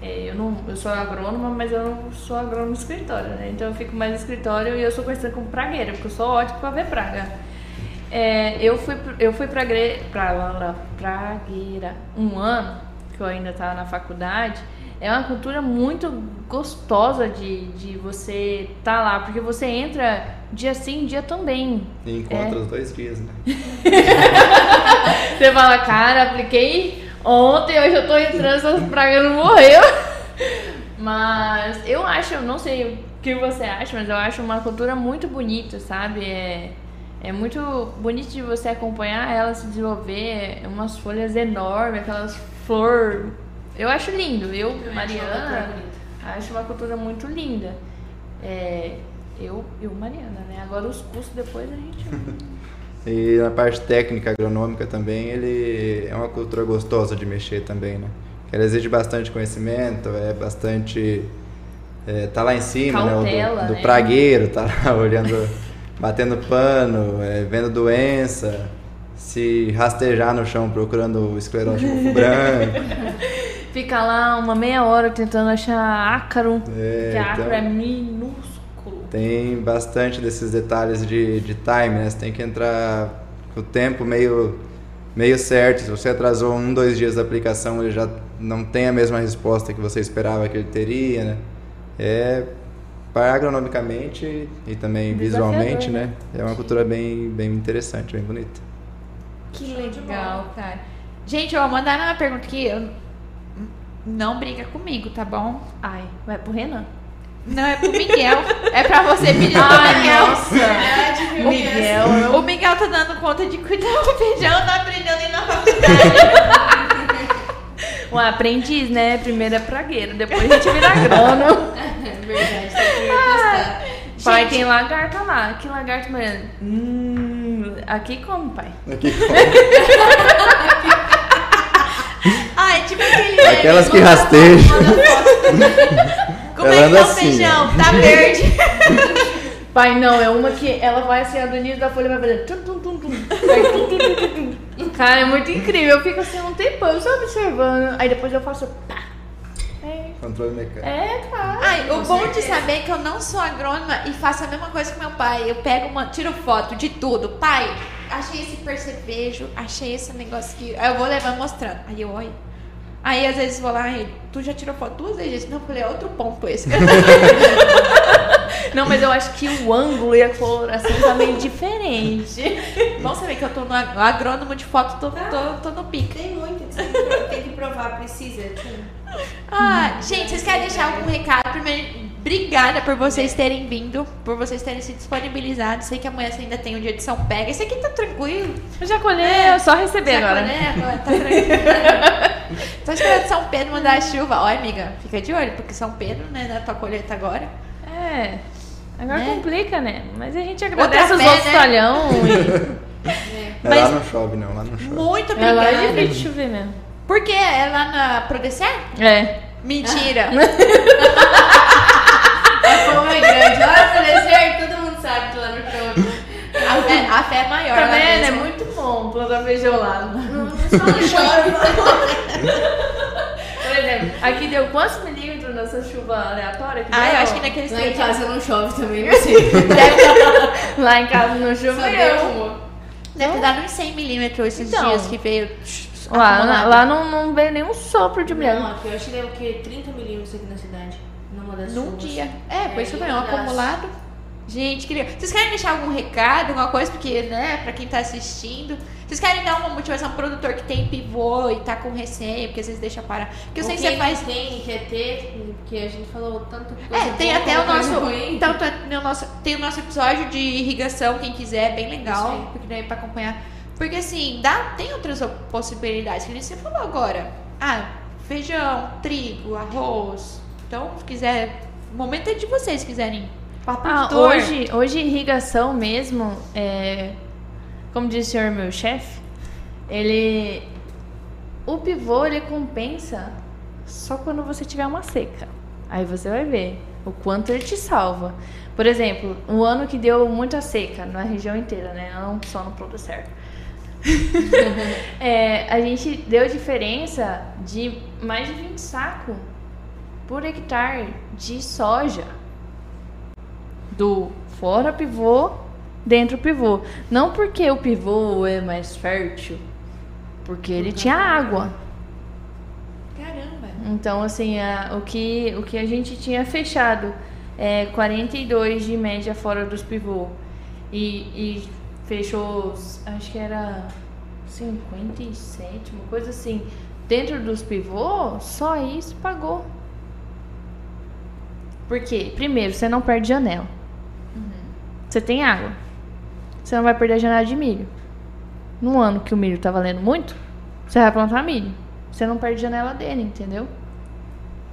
é, eu, não, eu sou agrônoma, mas eu não sou agrônoma no escritório, né? Então eu fico mais no escritório e eu sou conhecida como pragueira, porque eu sou ótima pra ver praga. É, eu fui, eu fui pra, pra, lá, pragueira um ano, que eu ainda estava na faculdade. É uma cultura muito gostosa de, de você estar lá, porque você entra dia sim, dia também. E encontra os dois dias, né? [LAUGHS] Você fala, cara, apliquei ontem, hoje eu tô entrando, essas pragas não morreu. [LAUGHS] Mas eu acho, eu não sei o que você acha, mas eu acho uma cultura muito bonita, sabe? É, é muito bonito de você acompanhar ela se desenvolver, é umas folhas enormes, aquelas flores. Eu acho lindo. Eu, Mariana, acho uma cultura muito linda. É, eu, eu, Mariana, né? Agora os cursos depois a gente. [LAUGHS] E na parte técnica agronômica também, ele é uma cultura gostosa de mexer também, né? Ele exige bastante conhecimento, é bastante... É, tá lá em cima, né? o Cautela, Do, do né? pragueiro, tá lá [LAUGHS] olhando, batendo pano, é, vendo doença, se rastejar no chão procurando o esclerótico [LAUGHS] branco. Fica lá uma meia hora tentando achar ácaro, É, que ácaro então- é minúsculo. Tem bastante desses detalhes de, de time, né? Você tem que entrar com o tempo meio, meio certo. Se você atrasou um, dois dias da aplicação, ele já não tem a mesma resposta que você esperava que ele teria, né? É, para agronomicamente e também visualmente, né? né? É uma cultura bem, bem interessante, bem bonita. Que legal, cara. Gente, ó, mandaram uma pergunta aqui. eu- Não briga comigo, tá bom? Ai, vai pro Renan? Não é pro Miguel. é pra você pedir pro Ai, Miguel. nossa! O Miguel, o Miguel tá dando conta de cuidar do feijão, não aprendeu nem na faculdade. Um aprendiz, né? Primeiro é pragueiro, depois a gente vira agrônomo. [LAUGHS] É verdade, tem que testar. Pai, tem lagarta lá. Que lagarta, Mariana? Hum, aqui como, pai? Aqui, ah, [LAUGHS] é tipo aquele. Aquelas que rastejam. Como Ela é que tá o assim, feijão? Tá verde. [LAUGHS] Pai, não, é uma que ela vai assim, do início da folha vai fazer tum, tum, tum, tum. Vai tum, tum, tum, tum. Cara, é muito incrível. Eu fico assim um tempão só observando. Aí depois eu faço pá. Controle mecânico. é cara. Ai, o bom de saber é que eu não sou agrônoma e faço a mesma coisa que meu pai. Eu pego uma, tiro foto de tudo. Pai, achei esse percevejo, achei esse negócio aqui. Aí eu vou levando mostrando. Aí eu olho. Aí às vezes vou lá e tu já tirou foto duas vezes? Não, eu falei, é outro ponto esse. [LAUGHS] Não, mas eu acho que o ângulo e a coloração tá meio diferente. Bom saber que eu tô no ag- agrônomo de foto, tô, tô, tô no pique. Tem muito, tem que- tem que provar, precisa. Tem. Ah, gente, vocês querem deixar algum recado? Primeiro, obrigada por vocês terem vindo, por vocês terem se disponibilizado. Sei que amanhã você ainda tem um dia de São Pega. Esse aqui tá tranquilo. Eu já colhei, é só receber agora. né? Agora tá tranquilo. [LAUGHS] Tô esperando São Pedro mandar a chuva. Ó, amiga, fica de olho, porque São Pedro, né, na tua colheita agora. É. Agora Né? complica, né? Mas a gente agradece Outra os outros né? talhão. E... [LAUGHS] É. É, Mas- Lá não chove, não. Lá não chove. Muito É lá obrigada. é difícil de chover mesmo. Por quê? É lá na Prodecer? É. Mentira. A [LAUGHS] fama é grande. Lá no deserto, todo mundo sabe que lá no. A fé, a fé é maior. Tá vendo? É mesmo. muito bom plantar feijão lá. Só não chove. [LAUGHS] Por exemplo, aqui deu quantos milímetros nessa chuva aleatória? Que Ah, deu? eu acho que naqueles Lá em casa não chove também, [LAUGHS] não sei. [LAUGHS] Lá em casa não choveu. Deve ter dado uns 100 milímetros esses Então. dias que veio. Lá, lá não, não veio nenhum sopro de mulher. Não, aqui eu acho que deu o quê? 30 milímetros aqui na cidade. Numa das Num chuvas. dia. É, foi isso mesmo, acumulado. Gente, queria. Vocês querem deixar algum recado, alguma coisa? Porque, né, pra quem tá assistindo. Vocês querem dar uma motivação pro produtor que tem pivô e tá com receio, porque às vezes deixa parar. Porque eu sei que você faz. tem, quer ter, porque a gente falou tanto coisa É, tem até o nosso. Tanto é no nosso. Tem o nosso episódio de irrigação, quem quiser, é bem legal. Porque daí pra acompanhar. Porque assim, dá, tem outras possibilidades, que nem você falou agora. Ah, feijão, trigo, arroz. Então, se quiser. O momento é de vocês se quiserem. Papo Ah, hoje, hoje irrigação mesmo, é, como disse o senhor meu chefe, ele o pivô ele compensa só quando você tiver uma seca. Aí você vai ver o quanto ele te salva. Por exemplo, um ano que deu muita seca na região inteira, né? Não só no Producer. [LAUGHS] É, a gente deu diferença de mais de 20 sacos por hectare de soja. Do fora pivô, dentro pivô. Não porque o pivô é mais fértil, porque ele tinha água. Caramba. Então, assim, a- o, que, o que a gente tinha fechado é 42 de média fora dos pivô. E, e fechou, acho que era 57, uma coisa assim. Dentro dos pivô, só isso pagou. Por quê? Primeiro, você não perde janela. Você tem água. Você não vai perder a janela de milho. No ano que o milho tá valendo muito, você vai plantar milho. Você não perde janela dele, entendeu?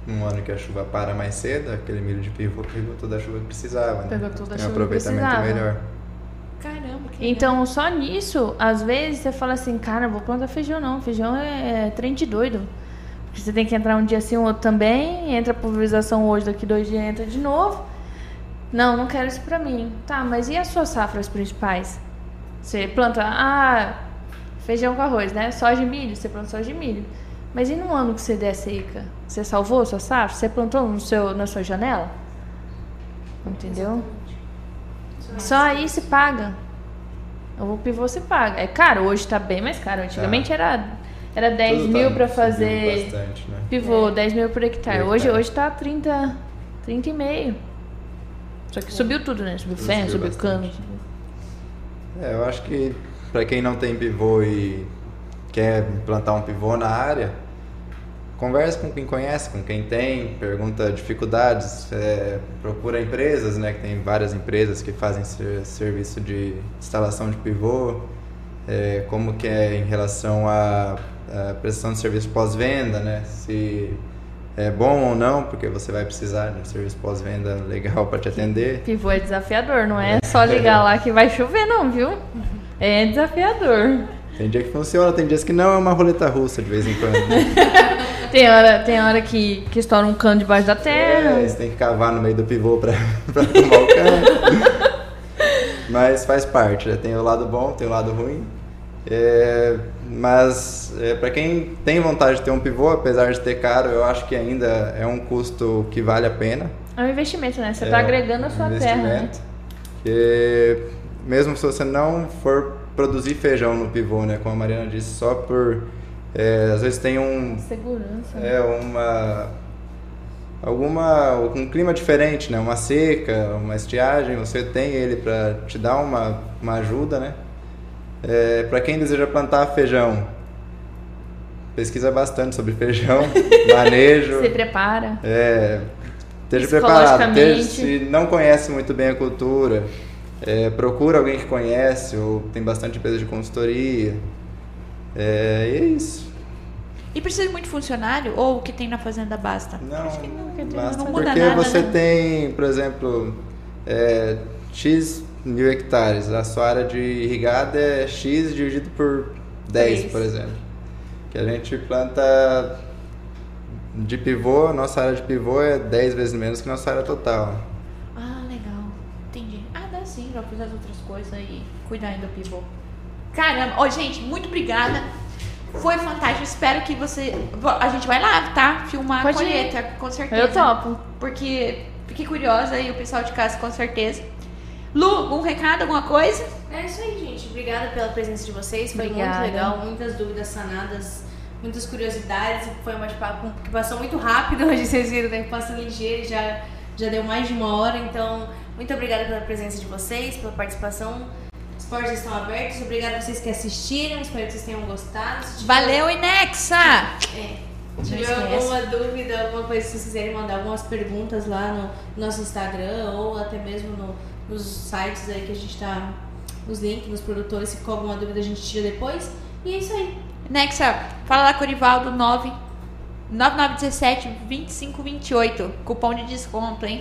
Um ano que a chuva para mais cedo, aquele milho de pivô pegou toda a chuva que precisava, né? Pegou toda a Tem um chuva que aproveitamento precisava. melhor. Caramba, que Então, só nisso, às vezes você fala assim, cara, vou plantar feijão não. Feijão é, é trem de doido. Porque você tem que entrar um dia assim, um outro também. Entra a pulverização hoje, daqui dois dias entra de novo. Não, não quero isso pra mim. Tá, mas e as suas safras principais? Você planta, ah, feijão com arroz, né? Soja e milho, você planta soja e milho. Mas e no ano que você der seca? Você salvou a sua safra? Você plantou no seu, na sua janela? Entendeu? Só aí se paga. O pivô se paga. É caro, hoje tá bem mais caro. Antigamente era, era 10 Tudo mil tá pra subindo fazer Bastante, né? pivô, 10 mil por hectare. Por Hoje, hectare. hoje tá 30, 30 e meio. Só que subiu tudo, né? Subiu ferro, subiu subiu cano. É, eu acho que para quem não tem pivô e quer implantar um pivô na área, converse com quem conhece, com quem tem, pergunta dificuldades, é, procura empresas, né? Que tem várias empresas que fazem ser- serviço de instalação de pivô, é, como que é em relação à, à prestação de serviço pós-venda, né? Se é bom ou não, porque você vai precisar de um serviço pós-venda legal para te atender. Pivô é desafiador, não é só ligar lá que vai chover, não, viu? É desafiador. Tem dia que funciona, tem dias que não, é uma roleta russa de vez em quando. [LAUGHS] Tem hora, tem hora que, que estoura um cano debaixo da terra. É, você tem que cavar no meio do pivô pra [LAUGHS] tomar o cano. [LAUGHS] Mas faz parte, né? tem o lado bom, tem o lado ruim. É, mas é, para quem tem vontade de ter um pivô, apesar de ter caro, eu acho que ainda é um custo que vale a pena. É um investimento, né? Você É tá agregando a sua terra, né? investimento. Que mesmo se você não for produzir feijão no pivô, né? Como a Mariana disse, só por... é, às vezes tem um, Segurança. é uma alguma um clima diferente, né? Uma seca, uma estiagem, você tem ele para te dar uma, uma ajuda, né? É, para quem deseja plantar feijão, pesquisa bastante sobre feijão, [LAUGHS] manejo, Se prepara. é, esteja preparado. Esteja- se não conhece muito bem a cultura, é, procura alguém que conhece ou tem bastante empresa de consultoria. É, e é isso. E precisa de muito funcionário? Ou o que tem na fazenda basta? Não, que não, basta não muda porque nada, você né? tem, por exemplo, é, X mil hectares. A sua área de irrigada é X dividido por 10, Três. por exemplo. Que a gente planta de pivô, nossa área de pivô é 10 vezes menos que a nossa área total. Ah, legal. Entendi. Ah, dá sim pra fazer as outras coisas e cuidar ainda do pivô. Caramba. Ó, gente, muito obrigada. Foi fantástico. Espero que você. A gente vai lá, tá? Filmar Pode a ir. colheita, com certeza. Eu topo. Porque fiquei curiosa e o pessoal de casa com certeza. Lu, algum recado, alguma coisa? É isso aí, gente. Obrigada pela presença de vocês. Foi Obrigada. muito legal. Muitas dúvidas sanadas, muitas curiosidades. Foi um bate-papo que passou muito rápido [LAUGHS] hoje, vocês viram, né? Passando ligeiro, já, já deu mais de uma hora. Então, muito obrigada pela presença de vocês, pela participação. Os portas estão abertos. Obrigada a vocês que assistiram. Espero que vocês tenham gostado. Tiver- Valeu, Inexa! É. Se tiver alguma dúvida, alguma coisa, se vocês quiserem mandar algumas perguntas lá no nosso Instagram ou até mesmo no- nos sites aí que a gente tá, nos links, nos produtores, se ficou alguma dúvida a gente tira depois. E é isso aí. Nexa, fala lá com o Orivaldo 9 9917 2528. Cupom de desconto, hein?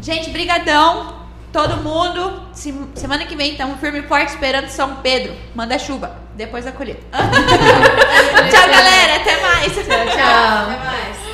Gente, brigadão. Todo mundo. Se- semana que vem estamos firme e forte esperando São Pedro. Manda chuva. Depois da colheita. [LAUGHS] Tchau, galera. Até mais. Tchau, tchau. Até mais.